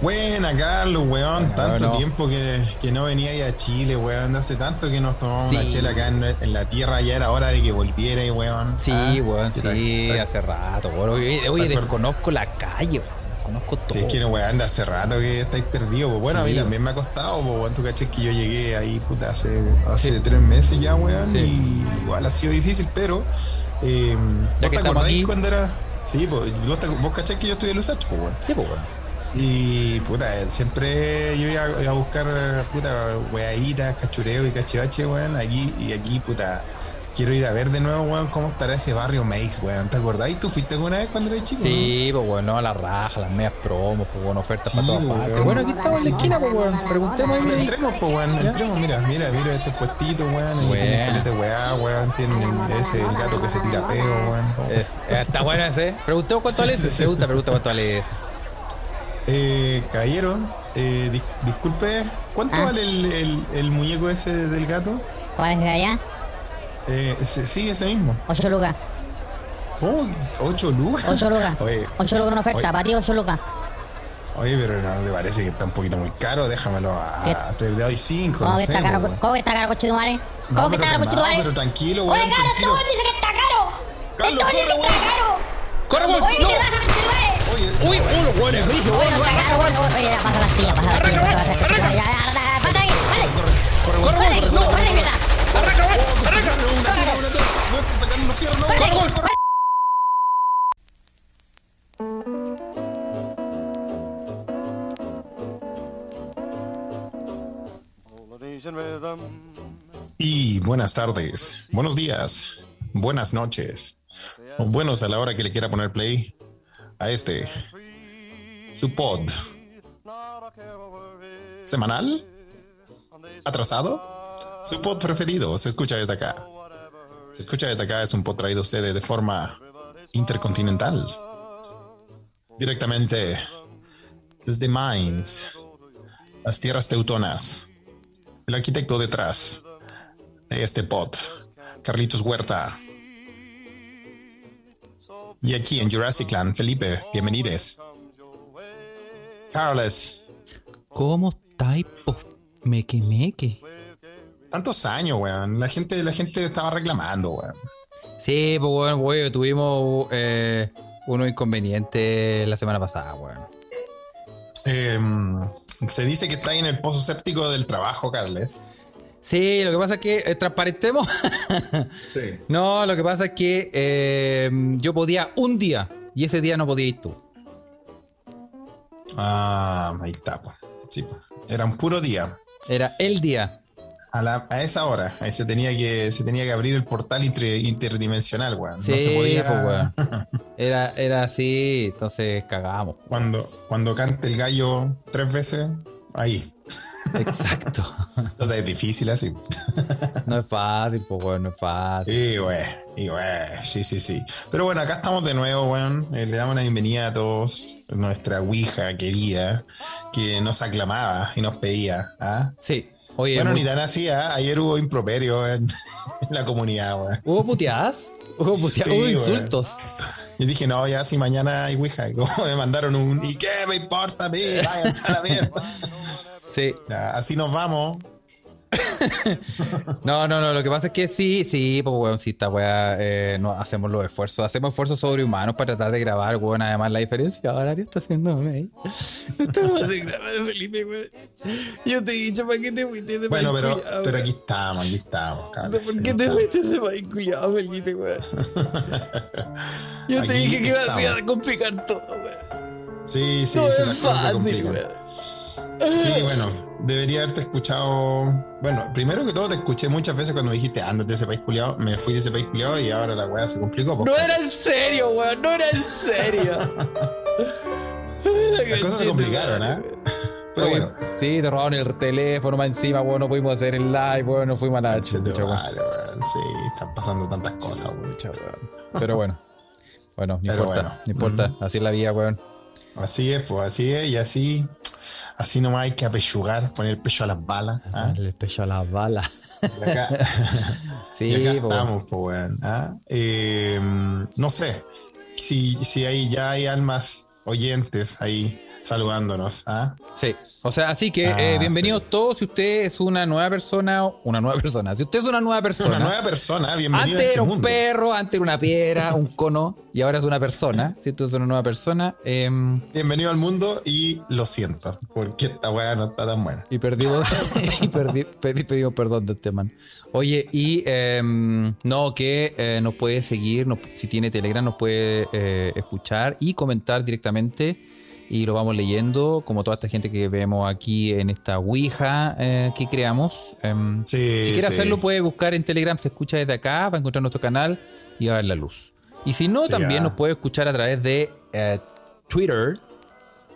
Buena, Carlos, weón. Bueno, tanto bueno. tiempo que, que no venía ahí a Chile, weón. Hace tanto que nos tomamos Sí. una chela acá en, en la tierra. Ya era hora de que volviera, weón. Sí, Ah, weón, sí, ¿Tal? hace rato, weón. Oye, oye, desconozco la calle, weón. Desconozco todo. Sí, es que no, weón, hace rato que estáis perdidos. pues. Bueno, a mí también me ha costado, pues, weón. Tú caché que yo llegué ahí, puta, hace, hace tres meses ya, weón. Y igual ha sido difícil, pero. Eh, ¿Vos que te acordáis aquí. cuando era.? Sí, pues, vos, te- vos caché que yo estudié en Lusach, pues, weón. Sí, pues, weón. Y puta, siempre yo iba a, iba a buscar puta weaditas, cachureo y cachivache, weón, aquí y aquí, puta. Quiero ir a ver de nuevo, weón, cómo estará ese barrio Makes, weón. ¿Te acordás? ¿Tú fuiste alguna vez cuando eras chico? Sí, pues, weón, no, la raja, las medias promos, pues, weón, ofertas Sí, para todas weón. partes. Bueno, aquí estamos en la esquina, pues, weón. Preguntemos ahí. Entremos, pues, weón, entremos, mira, mira, mira este puestito, weón. Ahí Bueno. tienen caleta de weá, weón. Tienen ese gato que se tira peo, weón. Es- eh, está bueno ese. Preguntemos cuánto vale ese. Pregunta, pregunta cuánto vale ese. Eh, caballero, eh, dis- disculpe, ¿cuánto Ah. vale el, el, el muñeco ese del gato? ¿Cuál es allá? Eh, ese- sí, ese mismo. 8 lucas. Oh, 8 lucas. 8 lucas. Oye, 8 lucas una oferta. oye. Para ti 8 lucas. oye, pero no te parece que está un poquito muy caro. Déjamelo a. ¿Qué? Te doy 5. ¿Cómo no que sé, está caro? po, weón. ¿Cómo que está caro, coche tu madre? No, ¿Cómo que está caro, coche tu calmado, madre? pero tranquilo, Oye, weón, Carlos, este tranquilo. weón dice que está caro. Carlos, Este weón dice corre, que está weón. caro. ¡Corre, weón! Oye, ¡No! ¿qué pasa, coche tu madre? ¡Uy, uno. Y buenas tardes, buenos días, buenas noches, o buenos a la hora que le quiera poner play a este, su pod semanal, atrasado, su pod preferido, se escucha desde acá. Se escucha desde acá, es un pod traído a ustedes de forma intercontinental, directamente desde Mainz, las tierras teutonas, el arquitecto detrás de este pod, Carlitos Huerta. Y aquí en Jurassic Land, Felipe, bienvenidos. Carlos, ¿Cómo estáis, po? Meque, meque. tantos años, weón. La gente, la gente estaba reclamando, weón. Sí, pues, weón, weón, tuvimos eh, unos inconvenientes la semana pasada, weón. Em, se dice que está ahí en el pozo séptico del trabajo, Carles. Sí, lo que pasa es que eh, transparentemos. Sí. no, lo que pasa es que eh, yo podía un día y ese día no podía ir tú. Ah, ahí está, pues. Sí, po. Era un puro día. Era el día. A, la- a esa hora, ahí se tenía que, se tenía que abrir el portal inter- interdimensional, weón. Sí, no se podía. pues, weón. Era, era así, entonces cagamos. cuando, cuando cante el gallo tres veces, ahí. Exacto. Entonces es difícil así. No es fácil, pues, weón, no es fácil. Y güey, y güey, sí, sí, sí. Pero bueno, acá estamos de nuevo, weón. Eh, le damos la bienvenida a todos, nuestra Ouija querida, que nos aclamaba y nos pedía. ¿ah? Sí. Oye, Bueno, muy- ni tan así, ¿ah? ayer hubo improperio en, en la comunidad, weón. ¿hubo puteadas? ¿Hubo puteadas? Sí, ¿Hubo insultos? Yo dije, no, ya si mañana hay Ouija. Y como me mandaron un, ¿y qué me importa a mí? Váyanse a la mierda. Sí. Así nos vamos. No, no, no, lo que pasa es que sí, sí, pues, weón, sí, esta weá, eh, no, hacemos los esfuerzos, hacemos esfuerzos sobrehumanos para tratar de grabar, weón, además la diferencia ahora está haciendo ahí. No estamos haciendo grabar, Felipe, weón. Yo te he dicho, ¿para qué te fuiste ese Bueno, pero, aquí estamos, aquí estamos, Carlos. ¿Por qué te fuiste ese país culiao, Felipe, weón? Yo te dije que iba a complicar todo, weón. Sí, sí, No sí, es las cosas se fácil, complican. weón. Sí, bueno, debería haberte escuchado. Bueno, primero que todo te escuché muchas veces cuando me dijiste antes de ese país culiado, me fui de ese país culiado y ahora la weá se complicó. pues. No era en serio, weón, no era en serio. Las cosas se complicaron, ¿eh? Pero Oye, bueno, sí, te robaron el teléfono más encima, weón, no pudimos hacer el live, weón, no fuimos a la che, te chucha, weón. vale, weón, sí, están pasando tantas cosas, weón. Pero bueno, bueno, no Pero importa, bueno. no importa, así es la vida, weón. Así es, pues así es, y así, así nomás hay que apechugar, poner el pecho a las balas. ¿ah? El pecho a las balas. Y acá, Sí, y acá po, estamos, pues, weón. ¿ah? Eh, no sé si, si hay, ya hay almas oyentes ahí saludándonos. ¿ah? Sí. O sea, así que Ah, eh, bienvenidos sí. todos. Si usted es una nueva persona, una nueva persona. Si usted es una nueva persona. Una nueva persona, bienvenido Antes a este era un mundo. perro, antes era una piedra, un cono, y ahora es una persona. Si tú es una nueva persona, em, Bienvenido al mundo y lo siento, porque esta weá no está tan buena. y perdimos, y perdi- pedi- pedimos perdón de este man. Oye, y em, no, que eh, nos puede seguir, nos- si tiene Telegram, nos puede eh, escuchar y comentar directamente. Y lo vamos leyendo, como toda esta gente que vemos aquí en esta Ouija eh, que creamos. Em, Sí, si quiere sí. hacerlo, puede buscar en Telegram, se escucha desde acá, va a encontrar nuestro canal y va a ver la luz. Y si no, Sí, también ah. nos puede escuchar a través de eh, Twitter,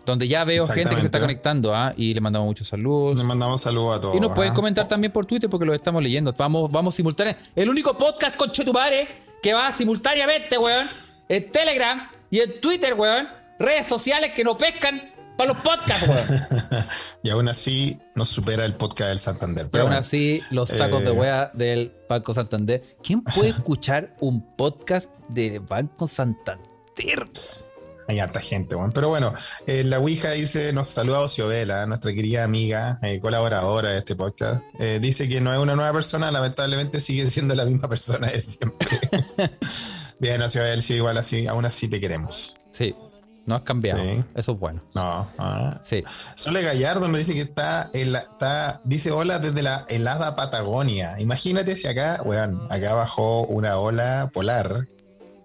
donde ya veo gente que se está conectando ¿ah? y le mandamos muchos saludos. Les mandamos saludos a todos. Y nos pueden ¿ah? comentar también por Twitter porque lo estamos leyendo. Vamos, vamos simultáneamente. El único podcast con Chetumare que va simultáneamente, weón, en Telegram y en Twitter, weón. Redes sociales que no pescan para los podcasts, weón. y aún así nos supera el podcast del Santander. Pero aún bueno, así, los sacos de eh, wea del Banco Santander. ¿Quién puede escuchar un podcast de Banco Santander? hay harta gente, weón. Pero bueno, eh, la Ouija dice, nos saluda Ociovela, nuestra querida amiga, eh, colaboradora de este podcast. Eh, dice que no es una nueva persona, lamentablemente sigue siendo la misma persona de siempre. Bien, Ociovela, sí, igual así, aún así te queremos. Sí, no has cambiado. Sí. Eso es bueno. No, ah. Sí. Sole Gallardo nos dice que está, en la- está, dice hola desde la helada Patagonia. Imagínate si acá, weón, acá bajó una ola polar.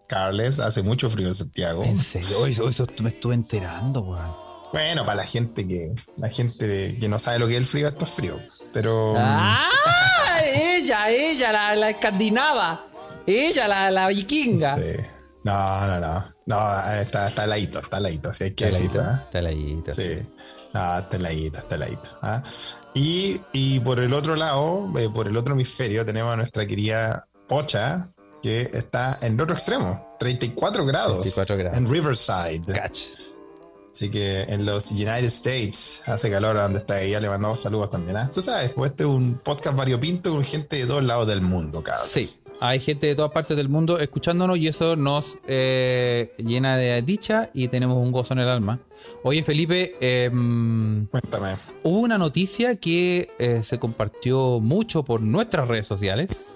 Carles, hace mucho frío en Santiago. En serio, eso me estuve enterando, weón. Bueno, para la gente que, la gente que no sabe lo que es el frío, esto es frío. Pero ¡Ah! Ella, ella, la, la escandinava. Ella, la, la vikinga. sí. No, no, no, no, está, está heladito, está heladito, si hay que decirlo. ¿ah? Está heladito, sí. Sí. No, está heladito, está heladito. ¿ah? Y, y por el otro lado, eh, por el otro hemisferio, tenemos a nuestra querida Pocha, que está en el otro extremo, 34 grados. 34 grados. En Riverside. Cach. Así que en los United States hace calor a donde está ella. Le mandamos saludos también. ¿ah? Tú sabes, pues este es un podcast variopinto con gente de todos lados del mundo, cabrón. Sí, hay gente de todas partes del mundo escuchándonos y eso nos eh, llena de dicha y tenemos un gozo en el alma. Oye, Felipe, em, Cuéntame. hubo una noticia que eh, se compartió mucho por nuestras redes sociales.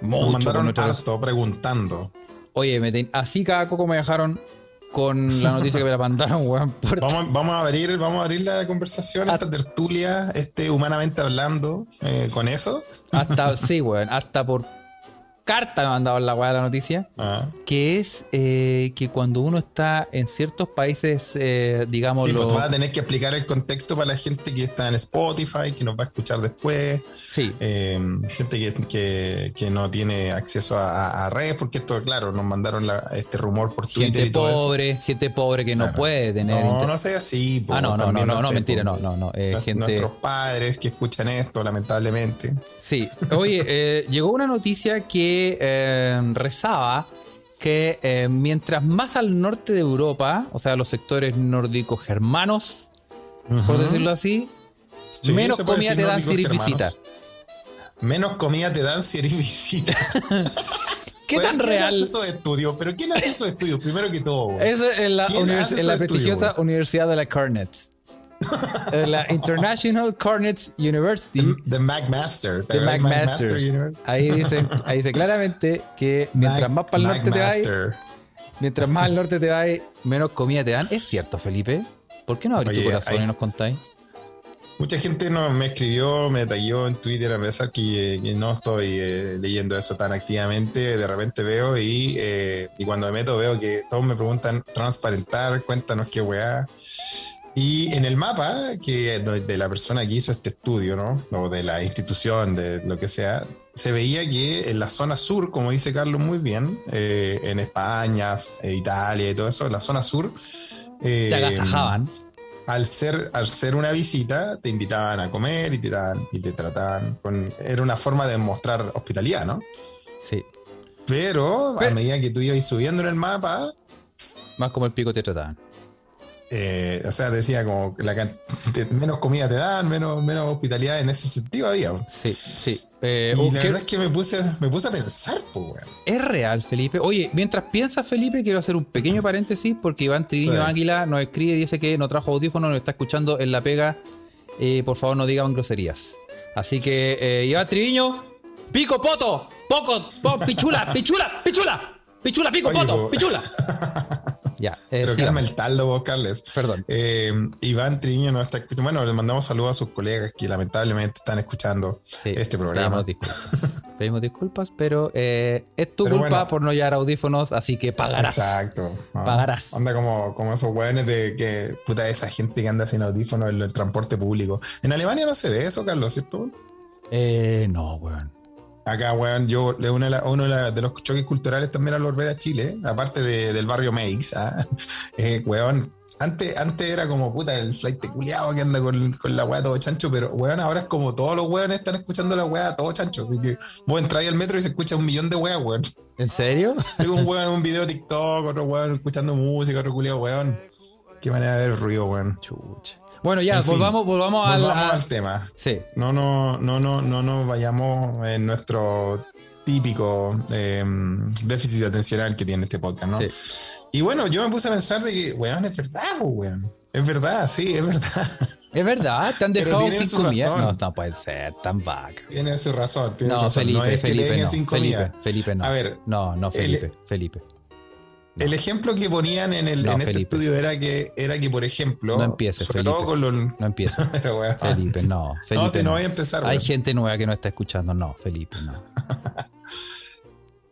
Nos Mucho por mandaron harto preguntando. Oye, me ten- así cada coco me dejaron con la noticia que me la mandaron, weón. por- Vamos, vamos a abrir, vamos a abrir la conversación, esta tertulia, este humanamente hablando, eh, con eso. Hasta, sí, weón. Hasta por carta me mandaron la weá de la noticia. Ah. Que es eh, que cuando uno está en ciertos países, eh, digamos, Sí, pues lo- tú vas a tener que explicar el contexto para la gente que está en Spotify, que nos va a escuchar después, sí, eh, gente que, que, que no tiene acceso a, a- redes, porque esto, claro, nos mandaron la- este rumor por Twitter gente y todo eso. pobre, gente pobre que no puede tener No, no sea así. po, Ah, no, no, no, no, no, sé, mentira, po, no, no, no, eh, gente- Nuestros padres que escuchan esto, lamentablemente. Sí, oye, eh, llegó una noticia que eh, rezaba que eh, mientras más al norte de Europa, o sea, los sectores nórdicos germanos, por decirlo así, Sí, menos comida te dan si eres visita. Menos comida te dan si eres visita. ¿Qué tan ¿quién real? hace esos estudios? ¿Pero quién hace esos estudios? Primero que todo. güey. Eso en la, ¿Quién univers- hace en la prestigiosa Universidad de la Cornet. En la International Cornet University The, the McMaster. McMasters. University? Ahí dice, ahí dice claramente que mientras Mac- más para el norte te McMaster. mientras más al norte te vas, menos comida te dan. ¿Es cierto, Felipe? ¿Por qué no abrís tu corazón hay- y nos contáis? Mucha gente no, me escribió, me taguió en Twitter, a pesar que, que no estoy eh, leyendo eso tan activamente. De repente veo y, eh, y cuando me meto veo que todos me preguntan transparentar, cuéntanos qué weá. Y en el mapa que de la persona que hizo este estudio, ¿no? O de la institución, de lo que sea, se veía que en la zona sur, como dice Carlos muy bien, eh, en España, eh, Italia y todo eso, en la zona sur. eh, Te agasajaban. al ser, al ser una visita, te invitaban a comer y te, daban- y te trataban con. Era una forma de mostrar hospitalidad, ¿no? Sí. Pero, a Pero- medida que tú ibas subiendo en el mapa, Más como el pico te trataban. Eh, o sea, decía como la menos comida te dan, menos, menos hospitalidad en ese sentido había. Sí, sí. Eh, Y oh, la ¿qué- verdad es que me puse, me puse a pensar, pues, weón. Es real, Felipe. Oye, mientras piensas, Felipe, quiero hacer un pequeño paréntesis porque Iván Triviño Sí. Águila nos escribe y dice que no trajo audífono, nos está escuchando en la pega. Eh, por favor, no digan groserías. Así que, eh, Iván Triviño, pico, poto, poco, po- pichula, pichula, pichula, pichula, pico, Oye, poto, po- pichula. ya, eh, Pero calma el taldo, vos, Carles. Perdón. Eh, Iván Triño nos está escuchando. Bueno, le mandamos saludos a sus colegas que lamentablemente están escuchando Sí, este programa. Pedimos disculpas. Pedimos disculpas, pero eh, es tu Pero culpa bueno. por no llevar audífonos, así que pagarás. Exacto. ¿no? Pagarás. Anda como, como esos hueones de que, puta, esa gente que anda sin audífonos en el transporte público. En Alemania no se ve eso, Carlos, ¿cierto? Eh, no, weón. Acá, weón, yo, de la- uno de, los choques culturales también al volver a Chile, aparte de- del barrio Meix, ¿ah? Eh, weón, antes, antes era como, puta, el flight culiado que anda con, con la weá todo chancho, pero, weón, ahora es como todos los weones están escuchando la weá todo chancho, así que vos entráis al metro y se escucha un millón de weas, weón. ¿En serio? Tengo un weón en un video de TikTok, otro weón escuchando música, otro culiado, weón. Qué manera de ver ruido, weón. Chucha. Bueno, ya, En fin, volvamos, volvamos, al. Volvamos a- al tema. Sí. No, no, no, no, no nos vayamos en nuestro típico eh, déficit atencional que tiene este podcast, ¿no? Sí. Y bueno, yo me puse a pensar de que, weón, es verdad, weón. Es verdad, sí, es verdad. Es verdad, te han dejado sin comida. No, no puede ser tan vaca. tiene su razón. Tiene No, razón. Felipe, no es Felipe, no. Felipe, no. A ver, No, no, Felipe, Felipe. El ejemplo que ponían en, el, No, en este Felipe. estudio era que, era que, por ejemplo, No empieces, sobre Felipe. todo con los. No. Pero, weón. Felipe, no. Felipe, no, si no voy a empezar. Hay gente nueva que no está escuchando. No, Felipe, no.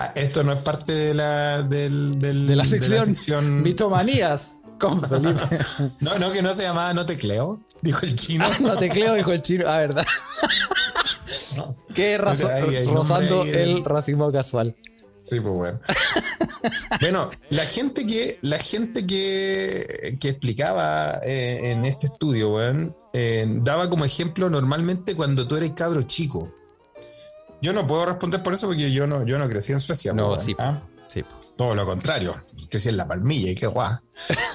Ah, Esto no es parte de la, del, del- De la sección, sección- Mitomanías con Felipe. No, no, que no se llamaba No Tecleo, dijo el chino. Ah, no tecleo, dijo el chino. Ah, verdad. Ahí, ahí, rozando el racismo casual. Sí, pues bueno. bueno, la gente que, la gente que, que explicaba eh, en este estudio, weón, eh, daba como ejemplo normalmente cuando tú eres cabro chico. Yo no puedo responder por eso porque yo no, yo no crecí en Suecia. No, pues, sí. ¿ah? Sí. po. Todo lo contrario. Crecí en la palmilla y qué guay.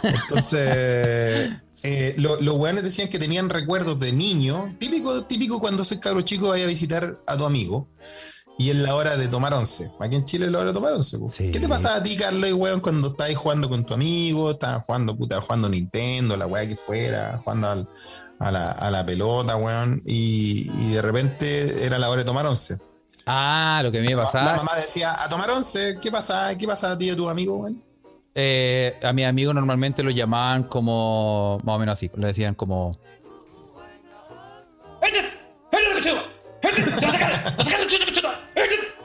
Entonces, eh, lo- los weones decían que tenían recuerdos de niño. Típico, típico cuando soy cabro chico, vaya a visitar a tu amigo. Y es la hora de tomar once. Aquí en Chile es la hora de tomar once. Sí. ¿Qué te pasaba a ti, Carlos, weón, cuando estabas jugando con tu amigo? Estabas jugando, puta, jugando Nintendo, la weá que fuera, jugando al- a, la, a la pelota, weón. Y, y de repente era la hora de tomar once. Ah, lo que a me La pasaba. mamá decía, a tomar once, ¿qué pasa? ¿Qué pasa a ti y a tu amigo, weón? eh, a mis amigos normalmente lo llamaban como. Más o menos así. Lo decían como.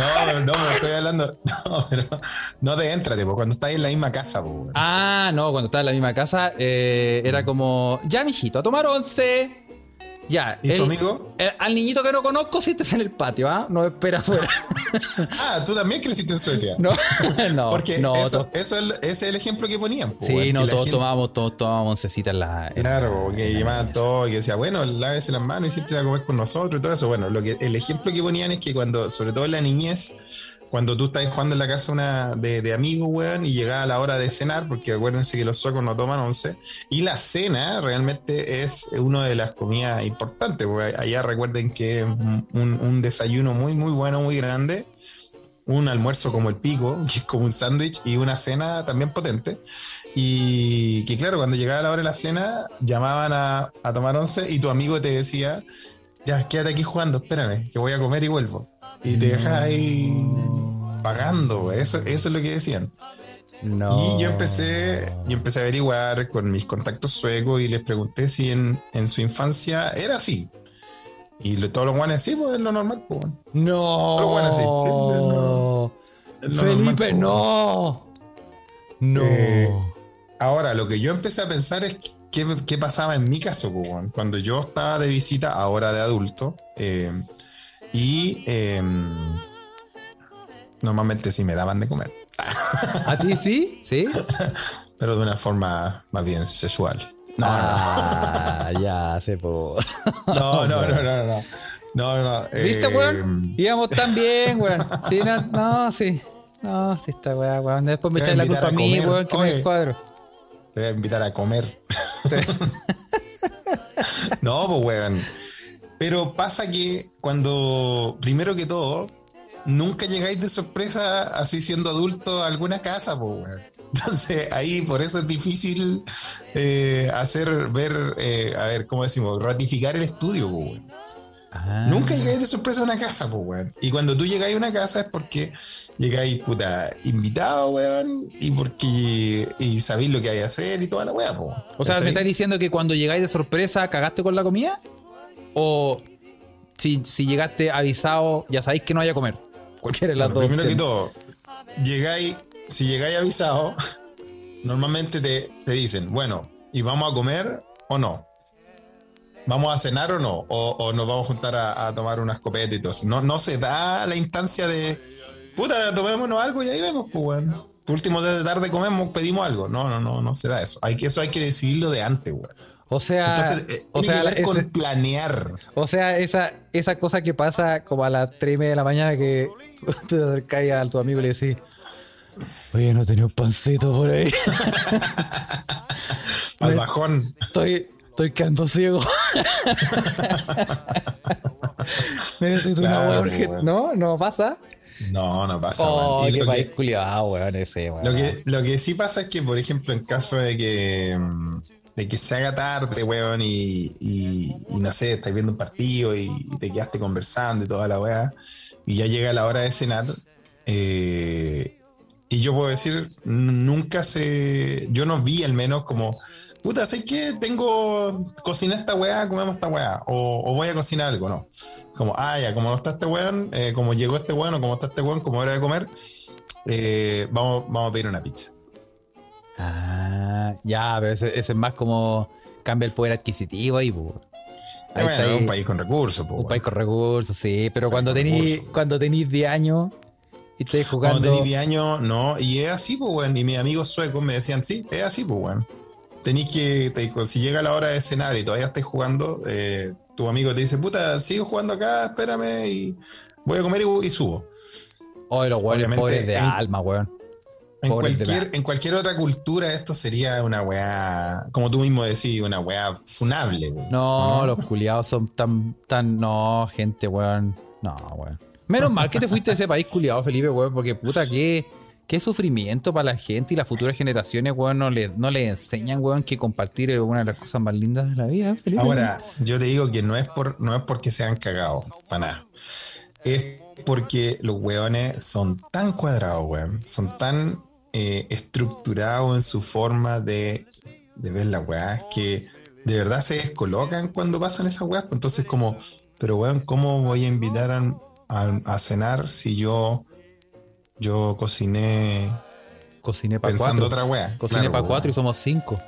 No, no, me estoy hablando. No, pero no de éntrate, pues cuando estás en la misma casa, weón. Ah, no, cuando estaba en la misma casa, eh, era como. Ya, mijito, a tomar once. Ya. ¿Y su el- amigo? el- al niñito que no conozco, siéntese en el patio, ¿ah? No espera afuera. Ah, tú también creciste en Suecia. no, no. Porque no, eso, es, el- ese es el ejemplo que ponían. Sí, no, todos gente- tomábamos, todos tomábamos oncecita en la. en Claro, la- que mesa. todo y que decía, bueno, lávese las manos y siéntese a comer con nosotros y todo eso. Bueno, lo que, el ejemplo que ponían es que cuando, sobre todo en la niñez, cuando tú estás jugando en la casa una de, de amigos, weón, y llegaba la hora de cenar, porque acuérdense que los socos no toman once, y la cena realmente es una de las comidas importantes, porque allá recuerden que es un, un desayuno muy, muy bueno, muy grande, un almuerzo como el pico, que es como un sándwich, y una cena también potente. Y que claro, cuando llegaba la hora de la cena, llamaban a, a tomar once y tu amigo te decía, ya, quédate aquí jugando, espérame, que voy a comer y vuelvo. Y te dejas ahí pagando, eso, eso es lo que decían. No. Y yo empecé, yo empecé a averiguar con mis contactos suecos y les pregunté si en, en su infancia era así. Y lo- todos los guanes, sí, pues es lo normal, pues. No. Pero bueno, sí, sí, sí, no. Es lo Felipe, normal, pues, no. No. Eh, Ahora, lo que yo empecé a pensar es qué, qué pasaba en mi caso, pues, cuando yo estaba de visita, ahora de adulto, eh, y eh, normalmente sí me daban de comer, ¿A ti sí? ¿Sí? pero de una forma más bien sexual. No, Ah, ya, se po. no, no, no, no, no. No, no. ¿Viste, eh, weón? Íbamos tan bien, weón. Sí, no, no, sí. No, sí está weón, weón. Después me echan la a culpa a mí, comer. weón, que me descuadro. Te voy a invitar a comer. no, pues weón. Pero pasa que cuando, primero que todo, nunca llegáis de sorpresa así siendo adulto a alguna casa, pues weón. Entonces ahí por eso es difícil eh, hacer ver, eh, a ver, ¿cómo decimos? Ratificar el estudio, pues weón. Ah. Nunca llegáis de sorpresa a una casa, pues, weón. Y cuando tú llegáis a una casa es porque llegáis, puta, invitado, weón, y porque y sabéis lo que hay que hacer y toda la weá, pues. O sea, ¿me estás diciendo que cuando llegáis de sorpresa cagaste con la comida? ¿O si, si llegaste avisado, ya sabéis que no vaya a comer? Cualquiera de las dos. Primero que todo, llegáis, si llegáis avisado, normalmente te, te dicen, bueno, ¿y vamos a comer o no? ¿Vamos a cenar o no? ¿O, o nos vamos a juntar a, a tomar unas copetas y todo eso? No, no se da la instancia de, puta, tomémonos algo y ahí vemos, pues, weón. Por último, de tarde comemos, pedimos algo. No, no, no, no se da eso. Hay que, eso hay que decidirlo de antes, weón. O sea, Entonces, eh, o sea, que ver con ese- planear. o sea, esa, esa cosa que pasa como a las 3 y media de la mañana que tú te acercas a tu amigo y le decís, oye, no tenía un pancito por ahí. Al bajón. Estoy, estoy quedando ciego. Necesito una Claro, weón. No, no pasa. No, no pasa. Oh, qué lo país que- culiado, weón, ese, weón. Lo que, lo que sí pasa es que, por ejemplo, en caso de que, mm, de que se haga tarde, weón, y, y, y no sé, estás viendo un partido y, y te quedaste conversando y toda la weá, y ya llega la hora de cenar, eh, y yo puedo decir, nunca se. Yo no vi al menos como. Puta, sé que tengo. Cocina esta weá, comemos esta weá. O, o voy a cocinar algo, no. Como, ah, ya, como no está este weón, eh, como llegó este weón, o como está este weón, como hora de comer, eh, vamos, vamos a pedir una pizza. Ah, ya, pero ese, ese es más como cambia el poder adquisitivo ahí, pues. Ahí bueno, está un país con recursos, po, Un país con recursos, sí, pero cuando recursos. cuando tenís 10 años y estáis Cuando jugando. tenís 10 años, no. Y es así, pues, weón. Y mis amigos suecos me decían, sí, es así, pues, weón. Tenís que, te- si llega la hora de cenar y todavía estáis jugando, eh, tu amigo te dice, puta, sigo jugando acá, espérame y voy a comer y, y subo. Oh, los weones pobres de en- alma, weón. En cualquier, en cualquier otra cultura esto sería una weá, como tú mismo decís, una weá funable. No, los culiados son tan, tan. No, gente, weón. No, weón. Menos mal que te fuiste de ese país culiado, Felipe, weón, porque puta, qué, qué sufrimiento para la gente y las futuras generaciones, weón, no le, no le enseñan, weón, que compartir es una de las cosas más lindas de la vida, Felipe. Ahora, yo te digo que no es por, no es porque se han cagado, para nada. Es porque los weones son tan cuadrados, weón. Son tan eh, estructurados en su forma de, de ver las weas que de verdad se descolocan cuando pasan esas weas. Pues Entonces, como, pero weón, ¿cómo voy a invitar a, a- a cenar si yo, yo cociné Cociné para pensando cuatro. otra wea? Cociné Claro, para cuatro y somos cinco.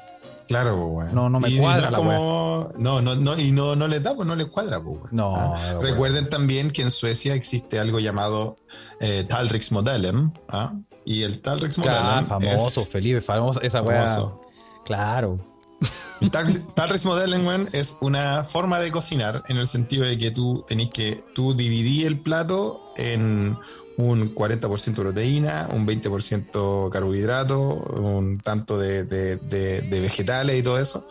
Claro, weón. No, no me Y cuadra la como- No, no, no, y no, no les da, pues no les cuadra, pues. No, Ah. Recuerden también que en Suecia existe algo llamado eh, Talriksmodellen, ¿ah? Y el Talriksmodellen Claro, famoso, es- Felipe, famoso, esa weá. Famoso. Claro. el Tal- Talriksmodellen, weón, es una forma de cocinar en el sentido de que tú tenés que, tú dividí el plato en un 40% proteína, un 20% carbohidrato, un tanto de, de- de- de vegetales y todo eso.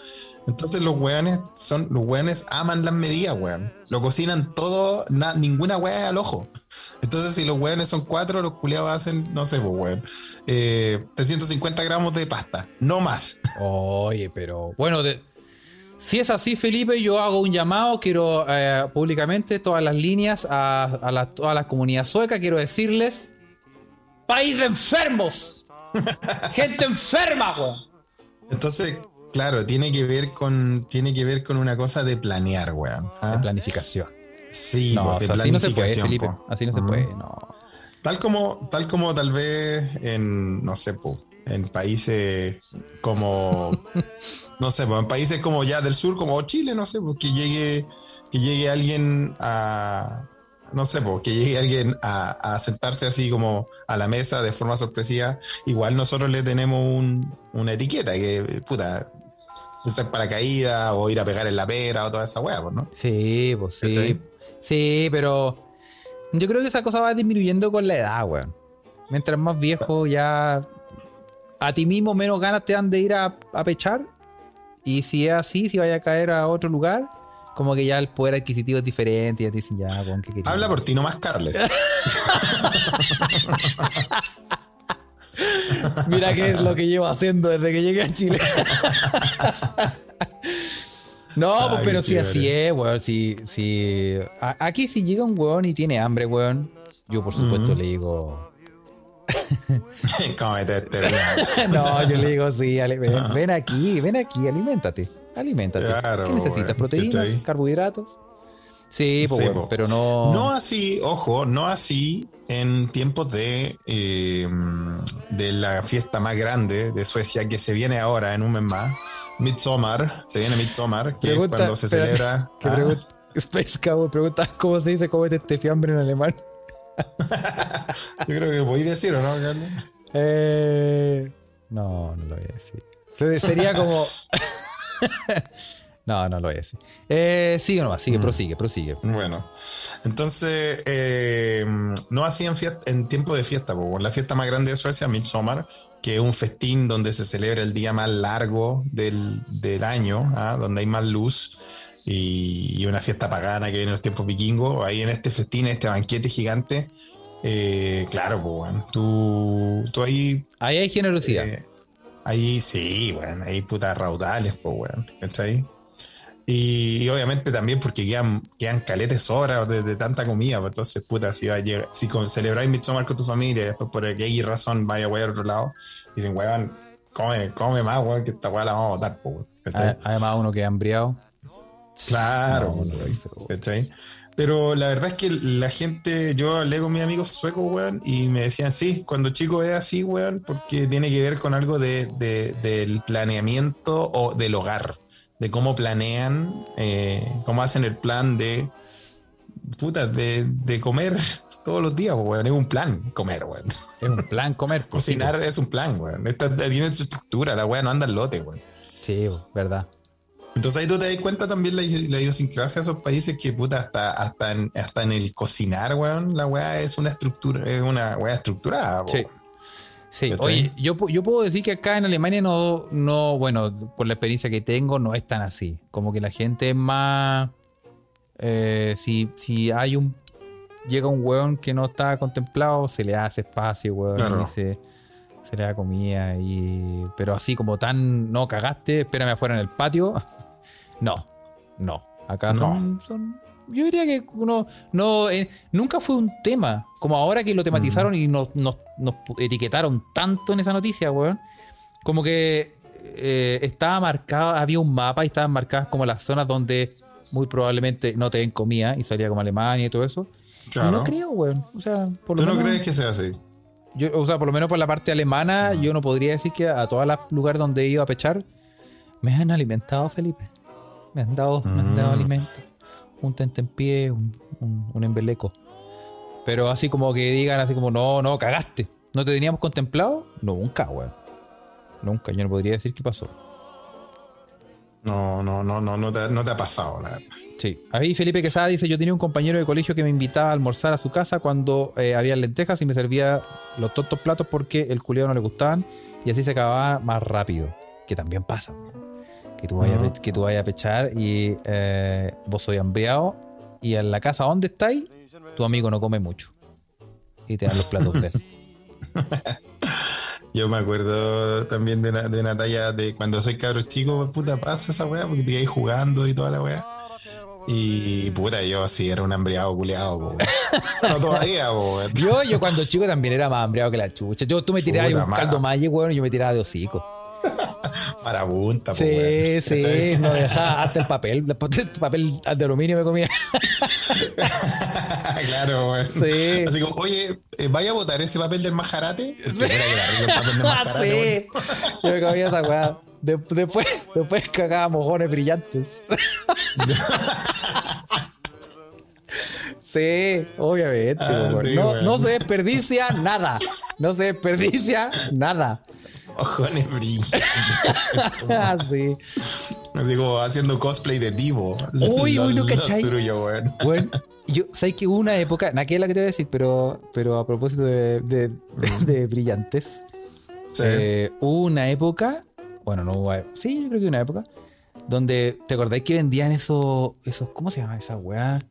Entonces los weones son, los weones aman las medidas, weón. Lo cocinan todo, na- ninguna weá al ojo. Entonces si los weones son cuatro, los culiados hacen, no sé, pues weón, eh, 350 gramos de pasta, no más. Oye, pero bueno, de- si es así, Felipe, yo hago un llamado, quiero eh, públicamente todas las líneas a, a la, toda la comunidad sueca, quiero decirles, país de enfermos, gente enferma, weón. Entonces, claro, tiene que ver con, tiene que ver con una cosa de planear, weón. ¿ah? De planificación. Sí, No, pues, o de sea, así no se puede, Felipe, po. así no se puede, no. Tal como, tal como tal vez en, no sé, po, en países como, no sé, po, en países como ya del sur, como Chile, no sé, pues que llegue, que llegue alguien a, no sé, po, que llegue alguien a, a sentarse así como a la mesa de forma sorpresiva. Igual nosotros le tenemos un- una etiqueta que, puta, usar paracaídas o ir a pegar en la pera o toda esa pues, ¿no? Sí, pues sí. Sí, pero yo creo que esa cosa va disminuyendo con la edad, weón. Mientras más viejo ya a ti mismo menos ganas te dan de ir a, a pechar. Y si es así, si vaya a caer a otro lugar, como que ya el poder adquisitivo es diferente. Y ya te dicen, ya, ¿qué querías? Habla por ti, no más Carles. Mira qué es lo que llevo haciendo desde que llegué a Chile. No, Ay, pues, pero sí así es, weón. Si, si, a- aquí si llega un weón y tiene hambre, weón, yo por supuesto le digo... Cómete este, weón. no, yo le digo, sí, ale- ven, ven aquí, ven aquí, aliméntate. Aliméntate. Claro, ¿Qué necesitas? weón, ¿Proteínas? ¿Carbohidratos? Sí, pues, Sí, po. pero no... No así, ojo, no así en tiempos de, eh, de la fiesta más grande de Suecia que se viene ahora en un mes más. Midsommar, se viene Midsommar, que Pregunta- es cuando se espérate, celebra. que Ah, pregun- Space Cowboy pregunta cómo se dice cómete este fiambre en alemán. yo creo que voy a decir, ¿o no, Carlos? Eh, no, no lo voy a decir. Se- Sería como. no, no lo voy a decir. Eh, sigue nomás, Mm. sigue, prosigue, prosigue. Bueno, entonces, eh, no así en, fiesta, en tiempo de fiesta, po, la fiesta más grande de Suecia, Midsommar, que es un festín donde se celebra el día más largo del, del año, ¿ah? donde hay más luz y, y una fiesta pagana que viene en los tiempos vikingos. Ahí en este festín, este banquete gigante, eh, claro, pues, bueno, tú, tú ahí Ahí hay generosidad. eh, ahí sí, bueno, ahí putas raudales, pues, weón, ¿cachai? Y, y obviamente también porque quedan, quedan caletes horas de, de tanta comida, pues, entonces, puta, si, va a llegar- si con- celebráis Midsommar con tu familia y después por aquella razón vaya a a otro lado, dicen, weón, come, come más, weón, que esta weá la vamos a botar, pues, ¿cachai? A- Además, uno queda hambriado. Claro, No. Pero la verdad es que la gente, yo hablé con mis amigos suecos, weón, y me decían, sí, cuando chico es así, weón, porque tiene que ver con algo de, de- del planeamiento o del hogar, de cómo planean, eh, cómo hacen el plan de, puta, de, de comer todos los días, weón, es un plan comer, weón. Es un plan comer. pues, sí, Cocinar es un plan, weón. Esta- tiene su estructura, la weá no anda al lote, weón. Sí, verdad. Entonces ahí tú te das cuenta también la, la idiosincrasia de esos países que puta hasta, hasta, en, hasta en el cocinar, weón, la weá es una estructura, es una weá estructurada. po. Sí. Sí, oye, yo, yo puedo decir que acá en Alemania no, no, bueno, con la experiencia que tengo, no es tan así. Como que la gente es más. eh, si, si hay un. Llega un weón que no está contemplado, se le hace espacio, weón, Claro. y se, se le da comida. Y, pero así como tan. No cagaste, espérame afuera en el patio. no, no. Acá No. son- Yo diría que uno. No, eh, nunca fue un tema. Como ahora que lo tematizaron y nos, nos, etiquetaron tanto en esa noticia, weón. Como que eh, estaba marcado, había un mapa y estaban marcadas como las zonas donde muy probablemente no te den comida y salía como Alemania y todo eso. Y Claro. no creo, weón. O sea, por lo ¿Tú no crees que sea así? Yo, o sea, por lo menos por la parte alemana, yo no podría decir que a todos los lugares donde he ido a pechar me han alimentado, Felipe. Me han dado, me han dado Mm. alimento. Un tentempié, un, un, un embeleco. Pero así como que digan, así como, no, no, cagaste. ¿No te teníamos contemplado? Nunca, weón. Nunca, yo no podría decir qué pasó. No, no, no, no, no te, no te ha pasado, la verdad. Sí. Ahí Felipe Quesada dice, yo tenía un compañero de colegio que me invitaba a almorzar a su casa cuando eh, había lentejas y me servía los tontos platos porque el culiado no le gustaban y así se acababa más rápido. Que también pasa. Que tú vayas, que tú vayas a pechar y eh, vos soy hambriado y en la casa donde estáis, tu amigo no come mucho. Y te dan los platos de él. Yo me acuerdo también de una, de una talla de cuando soy cabro chico, puta, pasa esa weá, porque te ibas jugando y toda la weá. Y puta, yo sí era un hambriado culeado. No todavía, po. Yo, yo cuando chico también era más hambriado que la chucha. Yo, tú me tirabas Puta un madre. caldo malle, weón, y yo me tiraba de hocico. Marabunta, Sí, sí, ¿Cachai? no dejaba hasta el papel. Después el papel de aluminio me comía. claro, weón. Sí. Así como, oye, eh, ¿vaya a botar ese papel del majarate? Porque era que era rico el papel del majarate, sí. weón. Yo me comía esa weá. De- después, después cagaba mojones brillantes. Sí, obviamente. Ah, sí, no, no se desperdicia nada. No se desperdicia nada. Ojones brillantes. Ah, sí. Así como haciendo cosplay de Divo. Uy, uy, ¿no cachai? weón. Bueno, yo sé que hubo una época, nada que es la que te voy a decir, pero, pero a propósito de, de- de brillantes, Sí. Eh, hubo una época, bueno, no hubo, sí, yo creo que una época, donde, ¿te acordáis que vendían esos, esos ¿cómo se llama esa weá?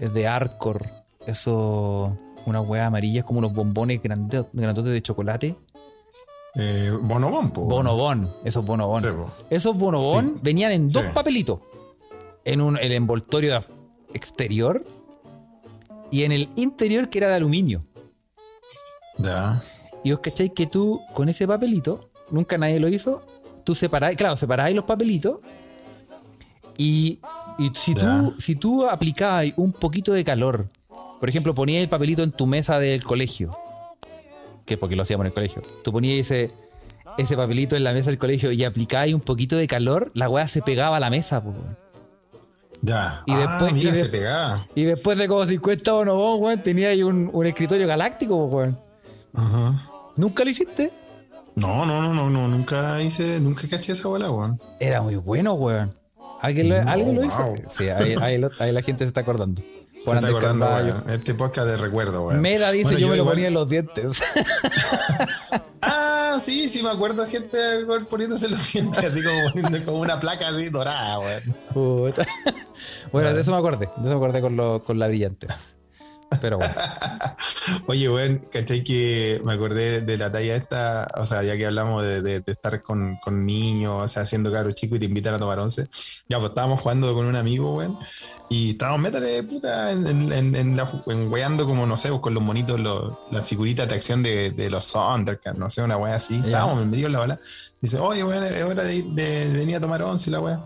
Es de Arcor, esos, una weá amarilla, como unos bombones grandotes de chocolate. Eh, Bonobón, po. Bonobón, esos bonobón. Sí, po. Esos bonobón venían en dos Sí. papelitos. En un, el envoltorio exterior y en el interior que era de aluminio. Ya. Y os cacháis que tú, con ese papelito, nunca nadie lo hizo, tú separáis, claro, separáis los papelitos y, y si, Ya. tú, si tú aplicabas un poquito de calor, por ejemplo, ponías el papelito en tu mesa del colegio, que porque lo hacíamos en el colegio, tú ponías ese, ese papelito en la mesa del colegio y aplicabas un poquito de calor, la weá se pegaba a la mesa. po, weón. Ya. Y ah, después- mira, y de- se pegaba. Y después de como 50 bonobón, weón, tenía ahí un, un escritorio galáctico, weón. Ajá. ¿Nunca lo hiciste? No, no, no, no, no, nunca hice, nunca caché esa bola, weón. Era muy bueno, weón. ¿Alguien lo, No, ¿alguien lo wow. hizo? Sí, ahí, ahí lo- ahí la gente se está acordando. Juan está acordando. Este podcast de recuerdo, weón. Mela dice Bueno, yo, me lo ponía en los dientes. Ah, sí, sí, me acuerdo gente poniéndose los dientes así como poniendo como una placa así dorada. Puta. bueno, de eso me acordé. De eso me acordé con, lo- con las brillantes. Pero bueno. Oye, weón, ¿cachai que me acordé de la talla esta? O sea, ya que hablamos de, de- de estar con, con niños, o sea, siendo caro chico y te invitan a tomar once. Ya, pues estábamos jugando con un amigo, weón, y estábamos, métale, puta, en, en, en, en la- en weando como, no sé, pues, con los monitos, los- las figuritas de acción de, de los Thundercats, no sé, una wea así. Ya. Estábamos en medio de la bola. Dice, oye, weón, es hora de, de venir a tomar once, la wea.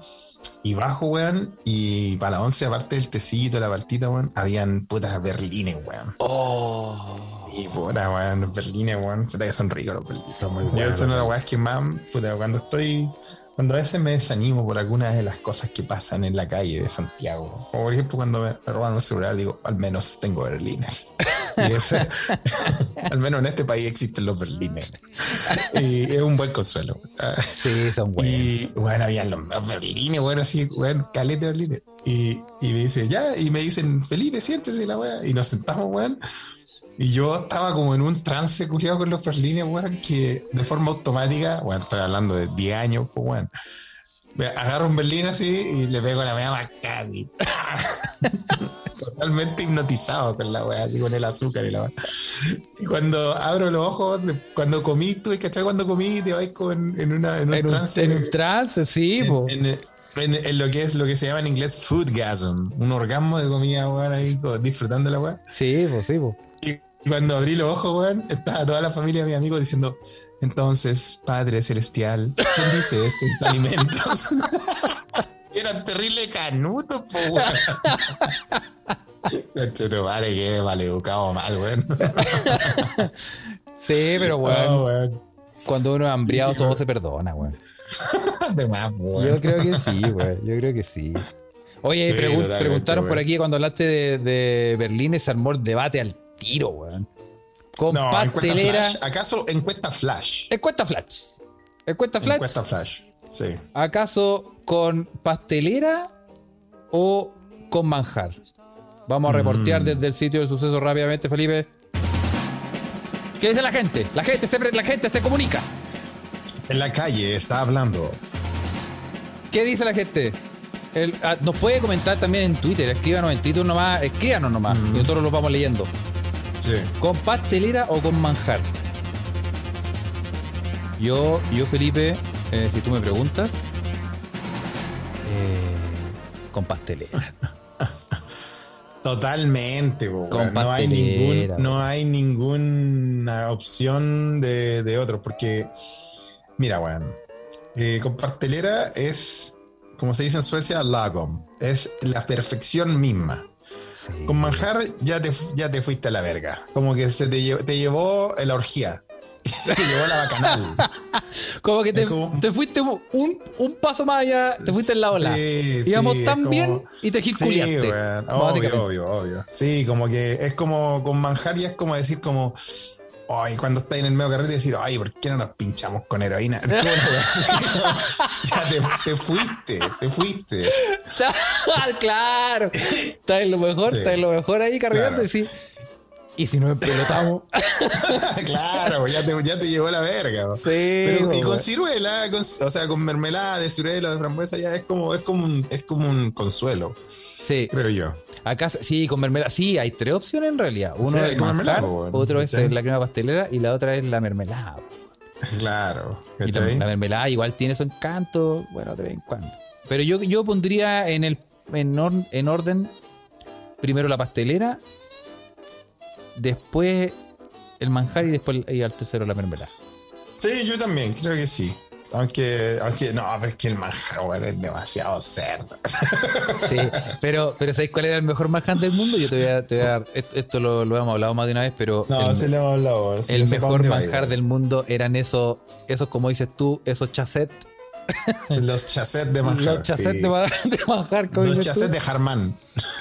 Y bajo, weón, y para la once, aparte del tecito, la partita, weón, habían putas berlines, weón. Oh. Y puta, weón, los berlines, weón, puta que son ricos los berlines. Son muy Yo buenos. son una de las weas que más, puta, cuando estoy, cuando a veces me desanimo por algunas de las cosas que pasan en la calle de Santiago. Como por ejemplo cuando me roban un celular, digo, al menos tengo berlines. Eso- al menos en este país existen los berlines. Y es un buen consuelo. Sí, son buenos. y bueno, habían los, berlines, bueno, así, bueno, calete de berlines. Y, y me dice, ya, y me dicen, Felipe, siéntese la weá. Y nos sentamos, weón. Y yo estaba como en un trance culiado con los berlines, weón, que de forma automática, bueno, estoy hablando de 10 años, pues, weón. Agarro un berlín así y le pego la weá más casi. Totalmente hipnotizado con la weá, así con el azúcar y la weá. Y cuando abro los ojos, cuando comí, tuve que cachar cuando comí, te vas con, en, una, en un en, un, trance. en un trance, sí, en, en- en- lo que es lo que se llama en inglés foodgasm, un orgasmo de comida, weón, ahí disfrutando la weá. Sí, po, sí, po. Y cuando abrí los ojos, weón, estaba toda la familia de mi amigo diciendo, entonces, Padre Celestial, bendice estos alimentos. Eran terrible canutos, po, weón. Madre, que maleducado mal, weón. Sí, pero weón, Oh, weón. cuando uno es hambriado todo se perdona, weón. De más, weón. Yo creo que sí, güey. Yo creo que sí. Oye, Sí, pregun- totalmente, preguntaron por aquí cuando hablaste de, de Berlín, se armó el debate al tiro, weón. Con No, encuesta pastelera. flash. ¿Acaso encuesta flash? Encuesta flash. Encuesta flash. Encuesta flash. Sí. ¿Acaso con pastelera o con manjar? Vamos a Mm. reportear desde el sitio del suceso rápidamente, Felipe. ¿Qué dice la gente? La gente se, la gente se comunica. En la calle está hablando. ¿Qué dice la gente? El- ah, nos puede comentar también en Twitter. Escríbanos en Twitter nomás. Escríbanos nomás. Y nosotros los vamos leyendo. Sí. ¿Con pastelera o con manjar? Yo, yo Felipe, eh, si tú me preguntas, con pastelera. Totalmente, Con no hay ningún, no hay ninguna opción de, de otro, porque mira, weón, eh, con pastelera es, como se dice en Suecia, lagom, es la perfección misma. Sí. Con manjar ya te, ya te fuiste a la verga, como que se te, te llevó la orgía, te llevó la bacanal. Como que te, Es como- te fuiste un, un paso más allá, te fuiste en la ola. Sí, Íbamos sí, tan como- bien y te Sí. Obvio, obvio, obvio. Sí, como que es como con manjar y es como decir como, ay, cuando estás en el medio carrete decir, ay, ¿por qué no nos pinchamos con heroína? Ya te, te fuiste, te fuiste. claro. Está en lo mejor, está en lo mejor ahí cargando Claro. y sí. Y si nos empelotamos. claro, ya te, ya te llevó la verga. Sí, Pero, y con ciruela, con- o sea, con mermelada de ciruela, de frambuesa, ya es como, es como un, es como un consuelo, Sí, creo yo. acá sí, con mermelada. Sí, hay tres opciones en realidad. Uno es con mermelada, manjar, otro es Sí. la crema pastelera y la otra es la mermelada. Claro. Y la, la mermelada igual tiene su encanto, bueno, de vez en cuando. Pero yo, yo pondría en el en, or- en orden primero la pastelera, después el manjar y después y al tercero la mermelada. Sí, yo también, creo que sí. Aunque, aunque no, pero es que el manjar, weón, es demasiado cerdo. Sí, pero, pero ¿sabéis cuál era el mejor manjar del mundo? Yo te voy a, te voy a dar, esto, esto lo, lo hemos hablado más de una vez, pero No, el, se le hemos hablado. sí, el mejor manjar del mundo eran esos, esos como dices tú, esos chasset, Los chassettes de manjar. los chasset sí. de, de manjar, Los chassettes de Harman.